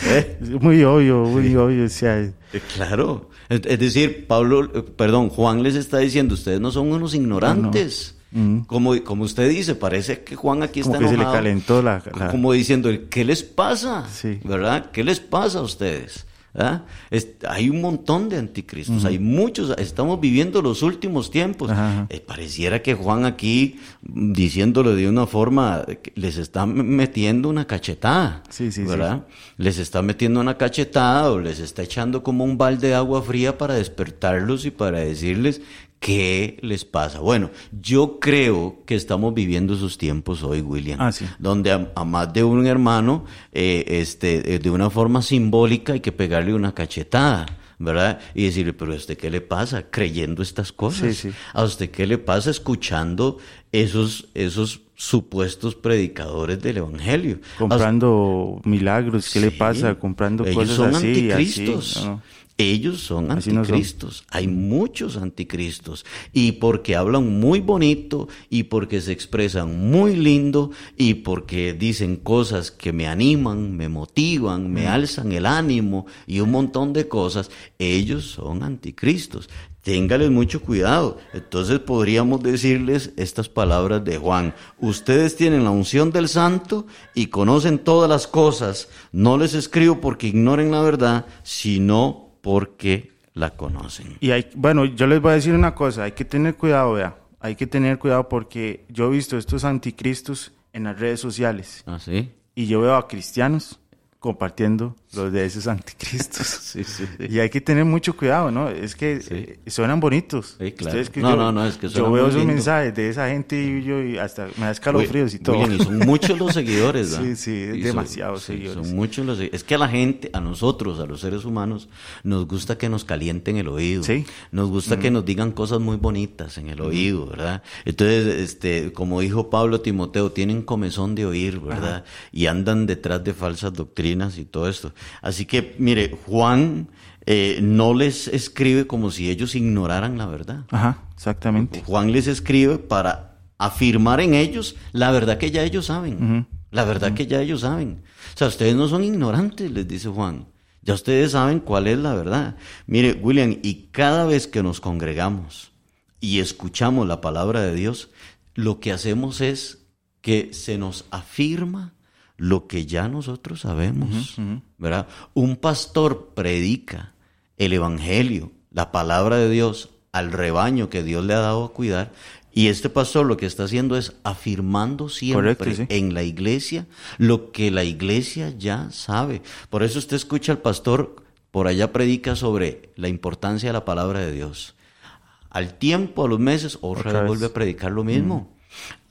¿Ve? Es muy obvio muy obvio o sea Eh, Claro. Es, es decir, Pablo, eh, perdón, Juan les está diciendo, ustedes no son unos ignorantes. Como, como usted dice, parece que Juan aquí como está que se le enojado. calentó la, la- Como diciendo, ¿qué les pasa? Sí. ¿Verdad? ¿Qué les pasa a ustedes? ¿Ah? Es- hay un montón de anticristos, hay muchos, estamos viviendo los últimos tiempos. Eh, pareciera que Juan aquí, mm, diciéndolo de una forma, les está metiendo una cachetada. Sí, sí, sí. ¿verdad? Les está metiendo una cachetada o les está echando como un balde de agua fría para despertarlos y para decirles qué les pasa. Bueno, yo creo que estamos viviendo esos tiempos hoy, William, Ah, sí. donde a, a más de un hermano, eh, este, eh, de una forma simbólica hay que pegarle una cachetada. ¿Verdad? Y decirle, pero ¿a usted qué le pasa creyendo estas cosas? Sí, sí. ¿A usted qué le pasa escuchando esos, esos supuestos predicadores del Evangelio? ¿A comprando milagros qué le pasa comprando Ellos cosas son así anticristos. así, ¿no? Ellos son anticristos. Hay muchos anticristos. Y porque hablan muy bonito y porque se expresan muy lindo y porque dicen cosas que me animan, me motivan, me alzan el ánimo y un montón de cosas, ellos son anticristos. Téngales mucho cuidado. Entonces podríamos decirles estas palabras de Juan. Ustedes tienen la unción del santo y conocen todas las cosas. No les escribo porque ignoren la verdad, sino porque la conocen. Y hay, bueno, yo les voy a decir una cosa, hay que tener cuidado, vea, hay que tener cuidado porque yo he visto estos anticristos en las redes sociales. ¿Ah, sí? Y yo veo a cristianos compartiendo los de esos anticristos. sí, sí, sí. Y hay que tener mucho cuidado, ¿no? Es que eh, suenan bonitos. Sí, claro. Que No, yo, no, no, es que Yo veo esos mensajes de esa gente y yo y hasta me da escalofríos y todo. Y son muchos los seguidores, ¿verdad? Sí, sí, demasiados seguidores. Son muchos los Es que a la gente, a nosotros, a los seres humanos, nos gusta que nos calienten el oído. Sí. Nos gusta que nos digan cosas muy bonitas en el oído, ¿verdad? Entonces, este, como dijo Pablo Timoteo, tienen comezón de oír, ¿verdad? Y andan detrás de falsas doctrinas y todo esto. Así que, mire, Juan eh, no les escribe como si ellos ignoraran la verdad. Ajá, exactamente. Juan les escribe para afirmar en ellos la verdad que ya ellos saben. La verdad que ya ellos saben. O sea, ustedes no son ignorantes, les dice Juan. Ya ustedes saben cuál es la verdad. Mire, William, y cada vez que nos congregamos y escuchamos la palabra de Dios, lo que hacemos es que se nos afirma lo que ya nosotros sabemos, ¿verdad? Un pastor predica el evangelio, la palabra de Dios al rebaño que Dios le ha dado a cuidar y este pastor lo que está haciendo es afirmando siempre Correcto, sí. en la iglesia lo que la iglesia ya sabe. Por eso usted escucha al pastor por allá predica sobre la importancia de la palabra de Dios. Al tiempo, a los meses, otra, Otra vez vez. vuelve a predicar lo mismo.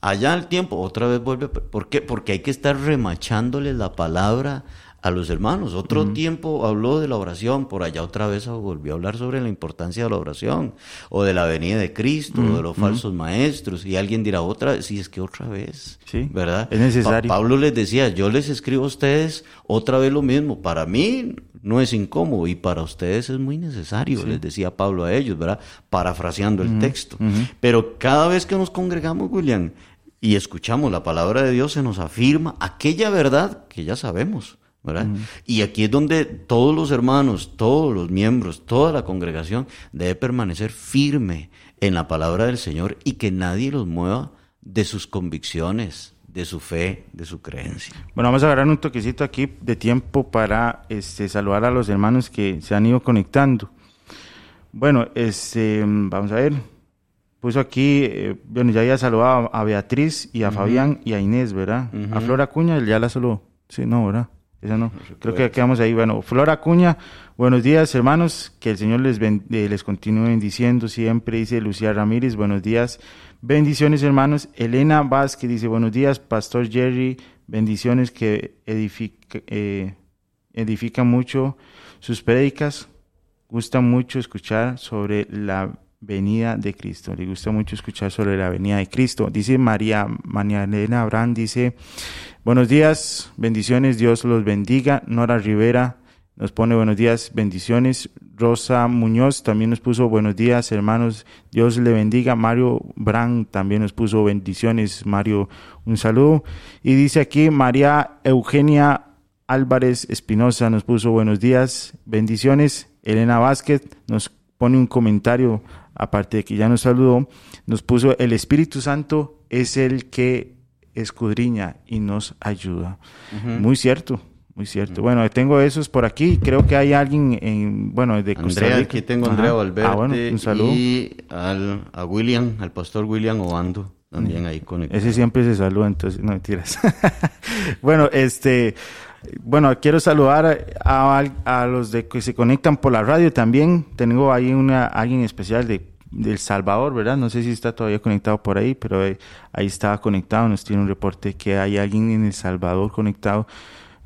Allá al tiempo, otra vez vuelve ¿Por qué? Porque hay que estar remachándole la palabra a los hermanos. Otro tiempo habló de la oración, por allá otra vez volvió a hablar sobre la importancia de la oración, o de la venida de Cristo, o de los falsos maestros, y alguien dirá otra vez, sí, es que otra vez, Sí, ¿verdad? es necesario. Pa- Pablo les decía, yo les escribo a ustedes otra vez lo mismo, para mí no es incómodo y para ustedes es muy necesario, les decía Pablo a ellos, ¿verdad? Parafraseando el texto. Pero cada vez que nos congregamos, William, y escuchamos la palabra de Dios, se nos afirma aquella verdad que ya sabemos. ¿verdad? Y aquí es donde todos los hermanos, todos los miembros, toda la congregación debe permanecer firme en la palabra del Señor y que nadie los mueva de sus convicciones, de su fe, de su creencia. Bueno, vamos a agarrar un toquecito aquí de tiempo para este, saludar a los hermanos que se han ido conectando. Bueno, este, vamos a ver. Puso aquí, eh, bueno, ya había saludado a Beatriz y a Fabián y a Inés, ¿verdad? A Flora Cuña ya la saludó. Sí, no, ¿verdad? Esa no. Creo que quedamos ahí. Bueno, Flora Cuña, buenos días, hermanos. Que el Señor les, ben- eh, les continúe bendiciendo siempre, dice Lucía Ramírez. Buenos días. Bendiciones, hermanos. Elena Vázquez dice, buenos días, Pastor Jerry. Bendiciones que edifica, eh, edifican mucho sus prédicas. Gusta mucho escuchar sobre la venida de Cristo. Le gusta mucho escuchar sobre la venida de Cristo. Dice María, María Elena Abraham, dice, buenos días, bendiciones, Dios los bendiga. Nora Rivera nos pone buenos días, bendiciones. Rosa Muñoz también nos puso buenos días, hermanos, Dios le bendiga. Mario Brand también nos puso bendiciones. Mario, un saludo. Y dice aquí María Eugenia Álvarez Espinosa nos puso buenos días, bendiciones. Elena Vázquez nos pone un comentario, aparte de que ya nos saludó, nos puso el Espíritu Santo es el que escudriña y nos ayuda. Muy cierto, muy cierto. Bueno, tengo esos por aquí, creo que hay alguien en, bueno, de Costa Andrea, aquí tengo a. Andrea Valverde Ah, bueno, un saludo. y al, a William, al pastor William Obando, también ahí conectado. Ese siempre se saluda, entonces, no mentiras. bueno, este, bueno, quiero saludar a, a los de que se conectan por la radio también. Tengo ahí una, alguien especial de, de El Salvador, ¿verdad? No sé si está todavía conectado por ahí, pero eh, ahí estaba conectado. Nos tiene un reporte que hay alguien en El Salvador conectado.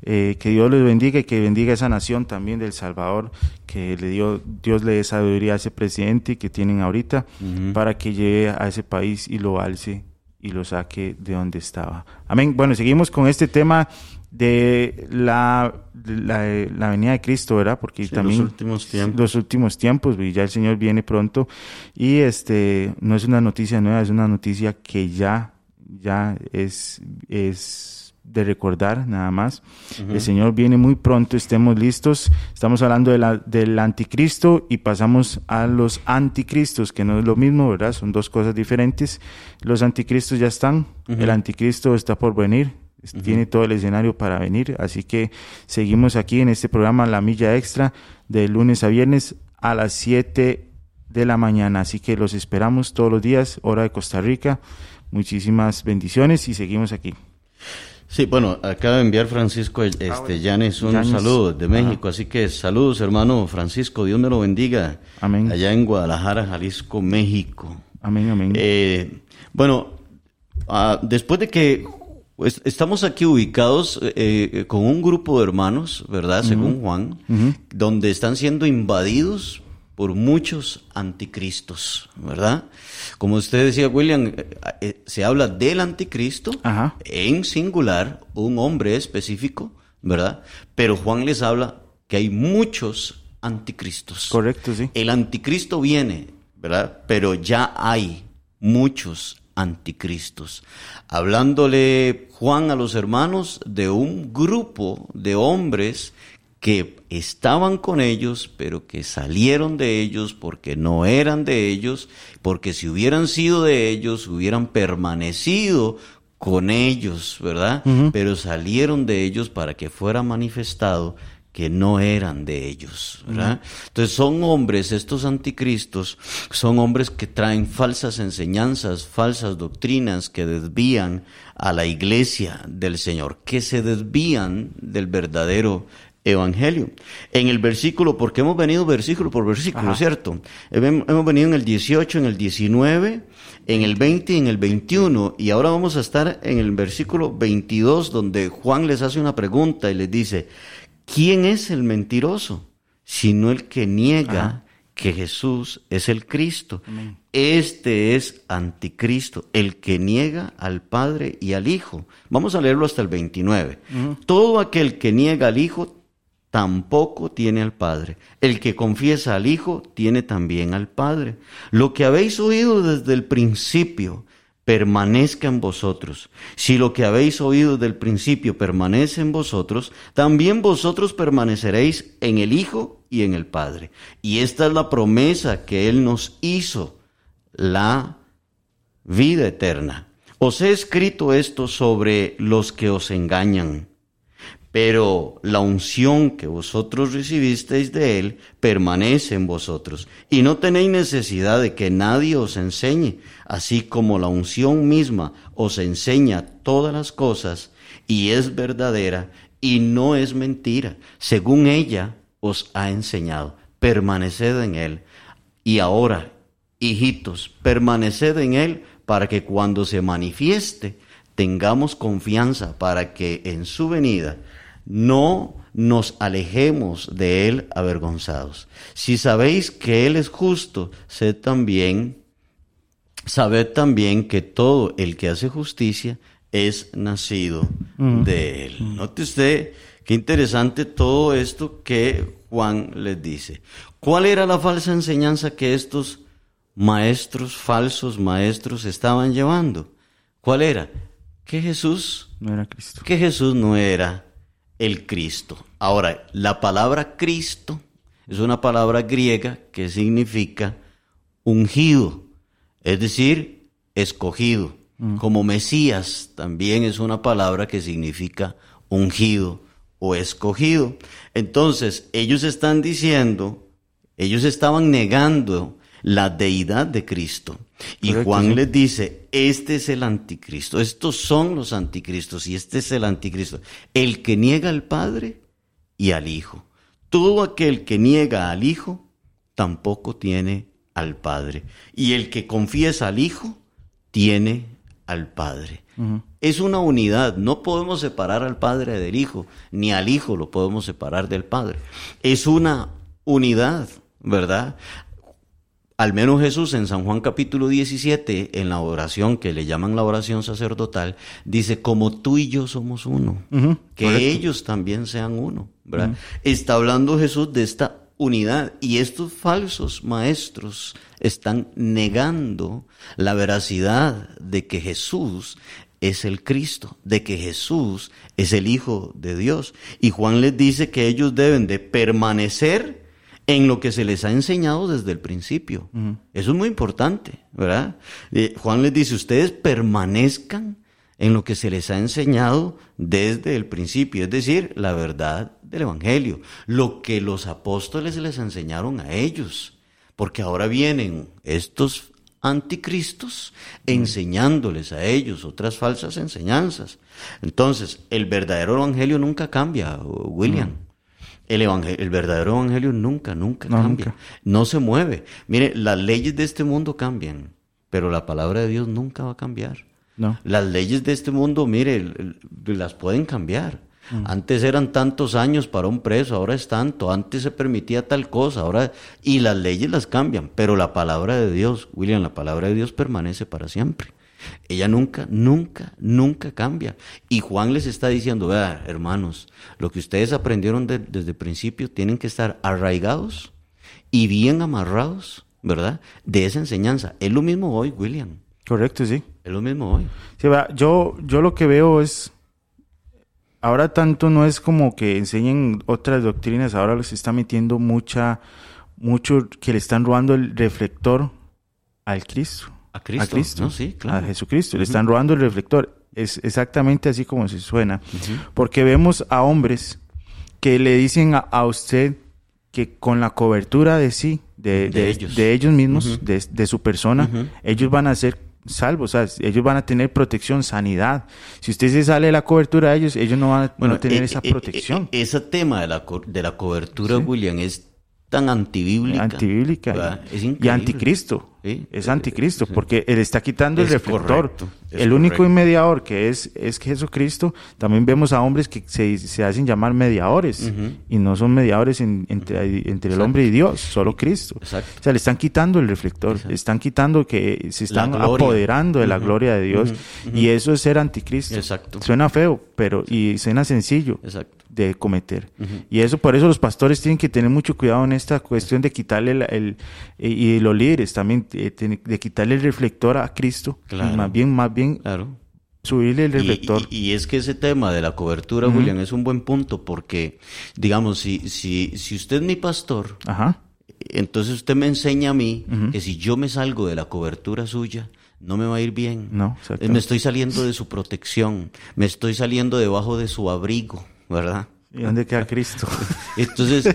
Eh, que Dios les bendiga y que bendiga esa nación también del Salvador, que le dio, Dios le dé sabiduría a ese presidente que tienen ahorita para que llegue a ese país y lo alce y lo saque de donde estaba. Amén. Bueno, seguimos con este tema de la, la, venida de Cristo, ¿verdad? Porque también los últimos tiempos. Los últimos tiempos, ya el Señor viene pronto y este no es una noticia nueva, es una noticia que ya, ya es, es de recordar nada más. El Señor viene muy pronto, estemos listos. Estamos hablando de la, del anticristo y pasamos a los anticristos, que no es lo mismo, ¿verdad? Son dos cosas diferentes. Los anticristos ya están, el anticristo está por venir, tiene todo el escenario para venir, así que seguimos aquí en este programa La Milla Extra de lunes a viernes a las 7 de la mañana, así que los esperamos todos los días, hora de Costa Rica. Muchísimas bendiciones y seguimos aquí. Sí, bueno, acaba de enviar Francisco ah, este, Yanes un saludo de México, así que saludos hermano Francisco, Dios me lo bendiga. Amén. Allá en Guadalajara, Jalisco, México. Amén, amén. Eh, bueno, ah, después de que pues, estamos aquí ubicados eh, con un grupo de hermanos, ¿verdad? Según Juan, donde están siendo invadidos por muchos anticristos, ¿verdad? Como usted decía, William, eh, eh, se habla del anticristo en singular, un hombre específico, ¿verdad? Pero Juan les habla que hay muchos anticristos. Correcto, sí. El anticristo viene, ¿verdad? Pero ya hay muchos anticristos. Hablándole Juan a los hermanos de un grupo de hombres que estaban con ellos, pero que salieron de ellos porque no eran de ellos, porque si hubieran sido de ellos, hubieran permanecido con ellos, ¿verdad? Pero salieron de ellos para que fuera manifestado que no eran de ellos, ¿verdad? Entonces son hombres, estos anticristos, son hombres que traen falsas enseñanzas, falsas doctrinas que desvían a la iglesia del Señor, que se desvían del verdadero evangelio. En el versículo, porque hemos venido versículo por versículo, ¿cierto? Hemos venido en el 18, en el 19, en el 20 y en el 21, y ahora vamos a estar en el versículo 22, donde Juan les hace una pregunta y les dice, ¿quién es el mentiroso? Sino el que niega que Jesús es el Cristo. Este es anticristo, el que niega al Padre y al Hijo. Vamos a leerlo hasta el 29. Todo aquel que niega al Hijo tampoco tiene al Padre. El que confiesa al Hijo tiene también al Padre. Lo que habéis oído desde el principio permanezca en vosotros. Si lo que habéis oído desde el principio permanece en vosotros, también vosotros permaneceréis en el Hijo y en el Padre. Y esta es la promesa que Él nos hizo, la vida eterna. Os he escrito esto sobre los que os engañan pero la unción que vosotros recibisteis de Él permanece en vosotros, y no tenéis necesidad de que nadie os enseñe, así como la unción misma os enseña todas las cosas, y es verdadera, y no es mentira, según ella os ha enseñado. Permaneced en Él. Y ahora, hijitos, permaneced en Él para que cuando se manifieste tengamos confianza para que en su venida no nos alejemos de Él avergonzados. Si sabéis que Él es justo, sed también, sabed también que todo el que hace justicia es nacido de Él. Note usted qué interesante todo esto que Juan les dice. ¿Cuál era la falsa enseñanza que estos maestros, falsos maestros, estaban llevando? ¿Cuál era? Que Jesús no era Cristo. Que Jesús no era el Cristo. Ahora, la palabra Cristo es una palabra griega que significa ungido, es decir, escogido. Mm. Como Mesías también es una palabra que significa ungido o escogido. Entonces, ellos están diciendo, ellos estaban negando la deidad de Cristo. Y Juan les dice, este es el anticristo, estos son los anticristos y este es el anticristo, el que niega al Padre y al Hijo. Todo aquel que niega al Hijo tampoco tiene al Padre. Y el que confiesa al Hijo tiene al Padre. Es una unidad, no podemos separar al Padre del Hijo, ni al Hijo lo podemos separar del Padre. Es una unidad, ¿verdad? Al menos Jesús en San Juan capítulo 17, en la oración que le llaman la oración sacerdotal, dice, como tú y yo somos uno, que ellos también sean uno. ¿verdad? Está hablando Jesús de esta unidad y estos falsos maestros están negando la veracidad de que Jesús es el Cristo, de que Jesús es el Hijo de Dios. Y Juan les dice que ellos deben de permanecer en lo que se les ha enseñado desde el principio. Eso es muy importante, ¿verdad? Eh, Juan les dice, ustedes permanezcan en lo que se les ha enseñado desde el principio, es decir, la verdad del Evangelio, lo que los apóstoles les enseñaron a ellos, porque ahora vienen estos anticristos enseñándoles a ellos otras falsas enseñanzas. Entonces, el verdadero Evangelio nunca cambia, William. El, el verdadero evangelio nunca, nunca cambia. No se mueve. Mire, las leyes de este mundo cambian, pero la palabra de Dios nunca va a cambiar. No. Las leyes de este mundo, mire, las pueden cambiar. Mm. Antes eran tantos años para un preso, ahora es tanto. Antes se permitía tal cosa, ahora y las leyes las cambian, pero la palabra de Dios, William, la palabra de Dios permanece para siempre. Ella nunca, nunca, nunca cambia. Y Juan les está diciendo, vea, hermanos, lo que ustedes aprendieron desde el principio tienen que estar arraigados y bien amarrados, ¿verdad? De esa enseñanza. Es lo mismo hoy, William. Correcto, sí. Es lo mismo hoy. Sí, yo, yo lo que veo es, ahora tanto no es como que enseñen otras doctrinas, ahora les está metiendo mucha, mucho que le están robando el reflector al Cristo. A Cristo. sí, claro. A Jesucristo. Le están robando el reflector. Es exactamente así como se suena. Porque vemos a hombres que le dicen a, usted que con la cobertura de sí, de, ellos. de ellos mismos, de, su persona, ellos van a ser salvos, o sea, ellos van a tener protección, sanidad. Si usted se sale de la cobertura de ellos, ellos no van a, tener eh, esa eh, protección. Eh, ese tema de la, de la cobertura, William, es tan antibíblica. Antibíblica. y anticristo. Es anticristo, porque él está quitando el reflector. el único mediador que es, es Jesucristo, también vemos a hombres que se, hacen llamar mediadores y no son mediadores entre, entre el hombre y Dios, solo Cristo. O sea, le están quitando el reflector, están quitando que se están apoderando de la gloria de Dios y eso es ser anticristo. Suena feo, pero y suena sencillo. de cometer. Y eso por eso los pastores tienen que tener mucho cuidado en esta cuestión de quitarle el, y los líderes también eh, de quitarle el reflector a Cristo, más bien, más bien subirle el reflector. Y, es que ese tema de la cobertura, William, es un buen punto porque, digamos, si, si, si usted es mi pastor, entonces usted me enseña a mí que si yo me salgo de la cobertura suya, no me va a ir bien. No, me estoy saliendo de su protección, me estoy saliendo debajo de su abrigo, ¿verdad? ¿Y dónde queda Cristo? entonces,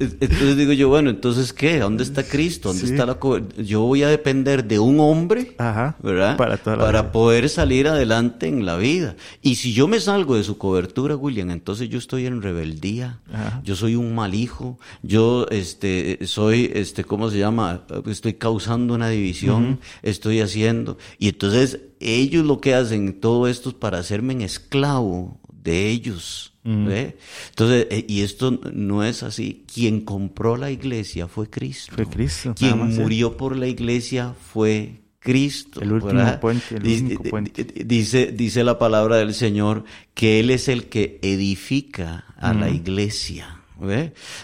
entonces digo yo, bueno, entonces ¿qué? ¿Dónde está Cristo? ¿Dónde está la Yo voy a depender de un hombre, ¿verdad? Para, Para poder salir adelante en la vida. Y si yo me salgo de su cobertura, William, entonces yo estoy en rebeldía. Yo soy un mal hijo. Yo, este, soy, este, ¿cómo se llama? Estoy causando una división. Estoy haciendo. Y entonces ellos lo que hacen todo esto es para hacerme en esclavo de ellos. Entonces, eh, y esto no es así. Quien compró la iglesia fue Cristo. Fue Cristo. Quien murió por la iglesia fue Cristo. El último puente. El puente. Dice, dice la palabra del Señor que Él es el que edifica a la iglesia.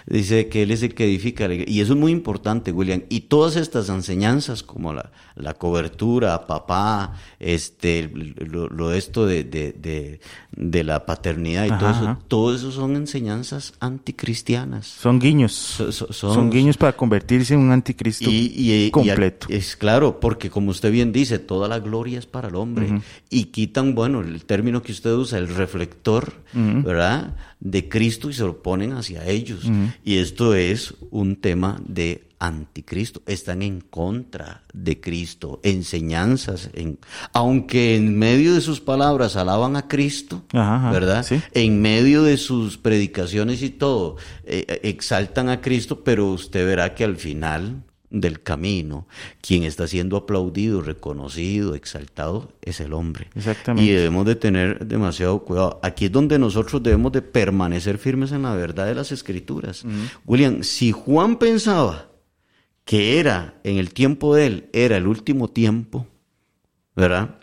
Dice que Él es el que edifica. Y eso es muy importante, William. Y todas estas enseñanzas, como la, la cobertura, papá, este, lo, lo esto de, de, de, la paternidad y todo eso, todo eso son enseñanzas anticristianas. Son guiños. son, guiños para convertirse en un anticristo y, completo. es claro, porque como usted bien dice, toda la gloria es para el hombre. Y quitan, bueno, el término que usted usa, el reflector, ¿verdad? De Cristo y se lo ponen hacia ellos. Y esto es un tema de anticristo, están en contra de Cristo, enseñanzas, en, aunque en medio de sus palabras alaban a Cristo, ¿verdad? En medio de sus predicaciones y todo, eh, exaltan a Cristo, pero usted verá que al final del camino, quien está siendo aplaudido, reconocido, exaltado, es el hombre. Exactamente. Y debemos de tener demasiado cuidado. Aquí es donde nosotros debemos de permanecer firmes en la verdad de las escrituras. William, si Juan pensaba que era, en el tiempo de él, era el último tiempo, ¿verdad?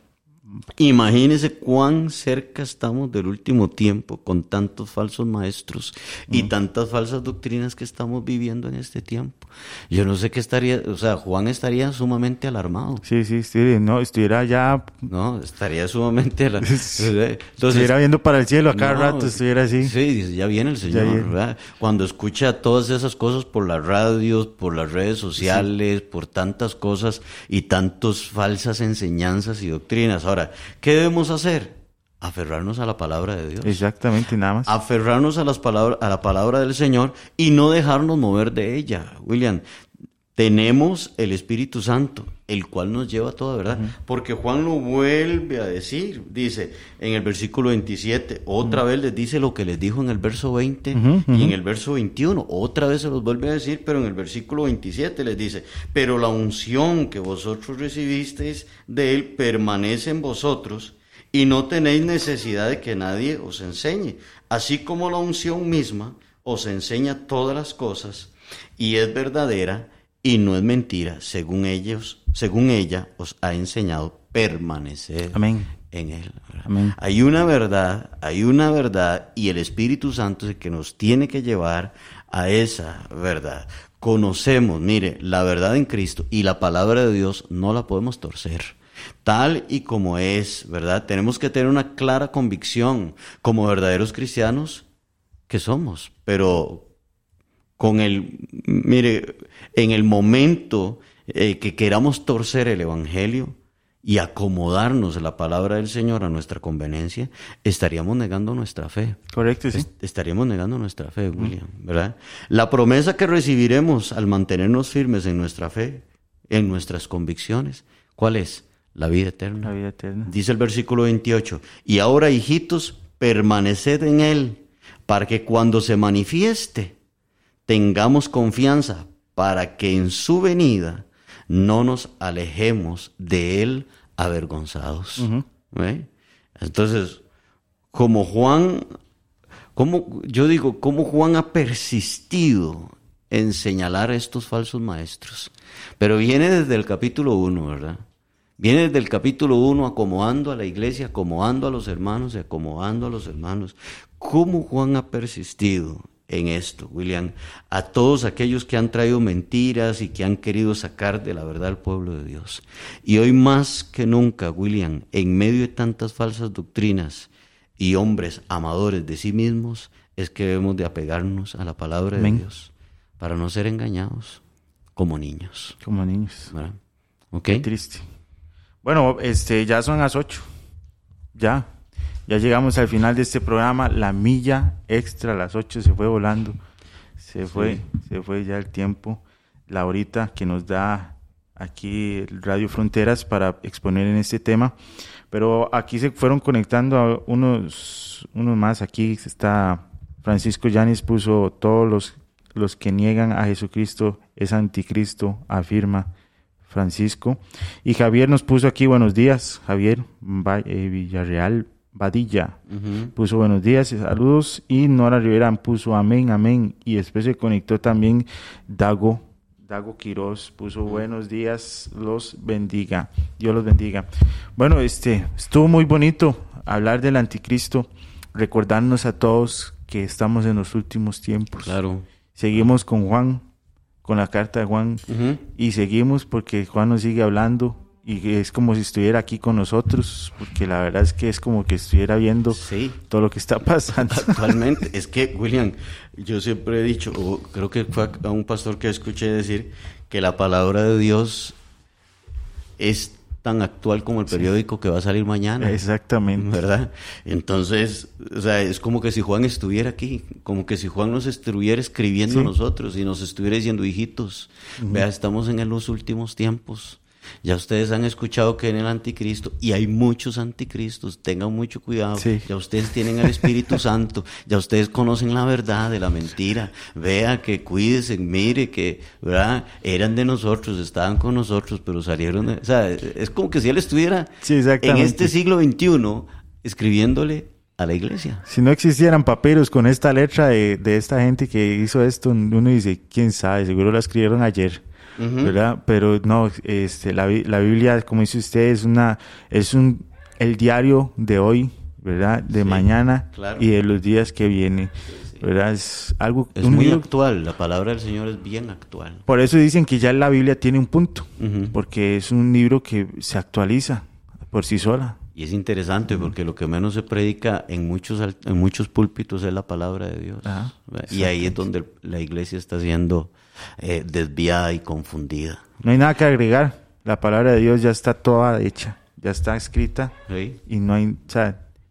Imagínense cuán cerca estamos del último tiempo con tantos falsos maestros y tantas falsas doctrinas que estamos viviendo en este tiempo. Yo no sé qué estaría, o sea, Juan estaría sumamente alarmado. Sí, sí, sí, no, estuviera ya... No, estaría sumamente alarmado. Entonces, estuviera viendo para el cielo a cada rato, estuviera así. Sí, dice, ya viene el Señor, ¿verdad? Cuando escucha todas esas cosas por las radios, por las redes sociales, por tantas cosas y tantas falsas enseñanzas y doctrinas. Ahora, ¿qué debemos hacer? Aferrarnos a la palabra de Dios. Exactamente, nada más. Aferrarnos a, las palabras, a la palabra del Señor y no dejarnos mover de ella. William, tenemos el Espíritu Santo, el cual nos lleva a toda verdad. Porque Juan lo vuelve a decir, dice en el versículo 27, otra vez les dice lo que les dijo en el verso 20 y en el verso 21, otra vez se los vuelve a decir, pero en el versículo 27 les dice, pero la unción que vosotros recibisteis de él permanece en vosotros y no tenéis necesidad de que nadie os enseñe, así como la unción misma os enseña todas las cosas y es verdadera y no es mentira, según ellos, según ella os ha enseñado permanecer en él. Hay una verdad, hay una verdad y el Espíritu Santo es el que nos tiene que llevar a esa verdad. Conocemos, mire, la verdad en Cristo y la palabra de Dios no la podemos torcer tal y como es, ¿verdad? Tenemos que tener una clara convicción como verdaderos cristianos que somos, pero con el, mire, en el momento eh, que queramos torcer el Evangelio y acomodarnos la palabra del Señor a nuestra conveniencia, estaríamos negando nuestra fe. Correcto, sí. estaríamos negando nuestra fe, William, ¿verdad? La promesa que recibiremos al mantenernos firmes en nuestra fe, en nuestras convicciones, ¿cuál es? La vida eterna. La vida eterna. Dice el versículo 28, y ahora, hijitos, permaneced en Él, para que cuando se manifieste, tengamos confianza para que en su venida no nos alejemos de él avergonzados. Entonces, como Juan, como yo digo, como Juan ha persistido en señalar a estos falsos maestros, pero viene desde el capítulo 1, ¿verdad? Viene desde el capítulo 1 acomodando a la iglesia, acomodando a los hermanos y acomodando a los hermanos. ¿Cómo Juan ha persistido en esto, William, a todos aquellos que han traído mentiras y que han querido sacar de la verdad al pueblo de Dios. Y hoy más que nunca, William, en medio de tantas falsas doctrinas y hombres amadores de sí mismos, es que debemos de apegarnos a la palabra de Dios para no ser engañados como niños. Como niños. ¿Verdad? Qué triste. Bueno, este, ya son las ocho. Ya. Ya llegamos al final de este programa, la milla extra, las 8 se fue volando, se fue, se fue ya el tiempo, la horita que nos da aquí Radio Fronteras para exponer en este tema. Pero aquí se fueron conectando a unos, unos más. Aquí está Francisco Yanis puso todos los, los que niegan a Jesucristo es anticristo, afirma Francisco. Y Javier nos puso aquí buenos días, Javier eh, Villarreal Badilla. Puso buenos días y saludos. Y Nora Rivera puso amén, amén. Y después se conectó también Dago, Dago Quiroz puso buenos días, los bendiga, Dios los bendiga. Bueno, este estuvo muy bonito hablar del anticristo, recordarnos a todos que estamos en los últimos tiempos. Claro. Seguimos con Juan, con la carta de Juan. Y seguimos porque Juan nos sigue hablando y es como si estuviera aquí con nosotros, porque la verdad es que es como que estuviera viendo todo lo que está pasando. Actualmente, es que, William, yo siempre he dicho, o creo que fue a un pastor que escuché decir, que la palabra de Dios es tan actual como el periódico que va a salir mañana. Exactamente. ¿Verdad? Entonces, o sea, es como que si Juan estuviera aquí, como que si Juan nos estuviera escribiendo a nosotros y nos estuviera diciendo, hijitos, vea, estamos en los últimos tiempos ya ustedes han escuchado que en el anticristo, y hay muchos anticristos, tengan mucho cuidado. Ya ustedes tienen el Espíritu Santo, ya ustedes conocen la verdad de la mentira. Vea que cuídense, mire que, ¿verdad? Eran de nosotros, estaban con nosotros, pero salieron de, O sea, es como que si él estuviera en este siglo XXI escribiéndole a la iglesia. Si no existieran papeles con esta letra de, de esta gente que hizo esto, uno dice, quién sabe, seguro la escribieron ayer. ¿Verdad? Pero no, este, la, la, Biblia, como dice usted, es una, es un, el diario de hoy, ¿verdad? De mañana y de los días que vienen. ¿verdad? Es algo es muy actual, la palabra del Señor es bien actual. Por eso dicen que ya la Biblia tiene un punto, porque es un libro que se actualiza por sí sola. Y es interesante porque lo que menos se predica en muchos, en muchos púlpitos es la palabra de Dios. y ahí es donde la iglesia está siendo eh, desviada y confundida. No hay nada que agregar. La palabra de Dios ya está toda hecha, ya está escrita. Y no hay,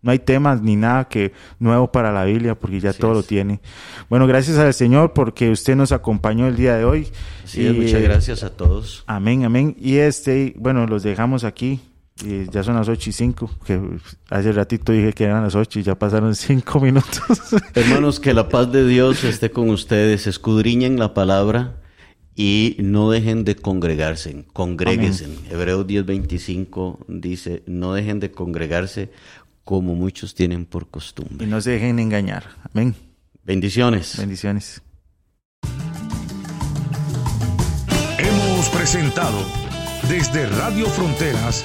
no hay temas ni nada que nuevo para la Biblia porque ya todo lo tiene. Bueno, gracias al Señor porque usted nos acompañó el día de hoy. Sí, muchas gracias a todos. Amén, amén. Y este, bueno, los dejamos aquí y ya son las 8 y 5, que hace ratito dije que eran las 8 y ya pasaron 5 minutos. Hermanos, que la paz de Dios esté con ustedes, escudriñen la palabra y no dejen de congregarse, congréguense. Hebreos 10:25 dice, no dejen de congregarse como muchos tienen por costumbre. Y no se dejen engañar. Amén. Bendiciones. Bendiciones. Hemos presentado desde Radio Fronteras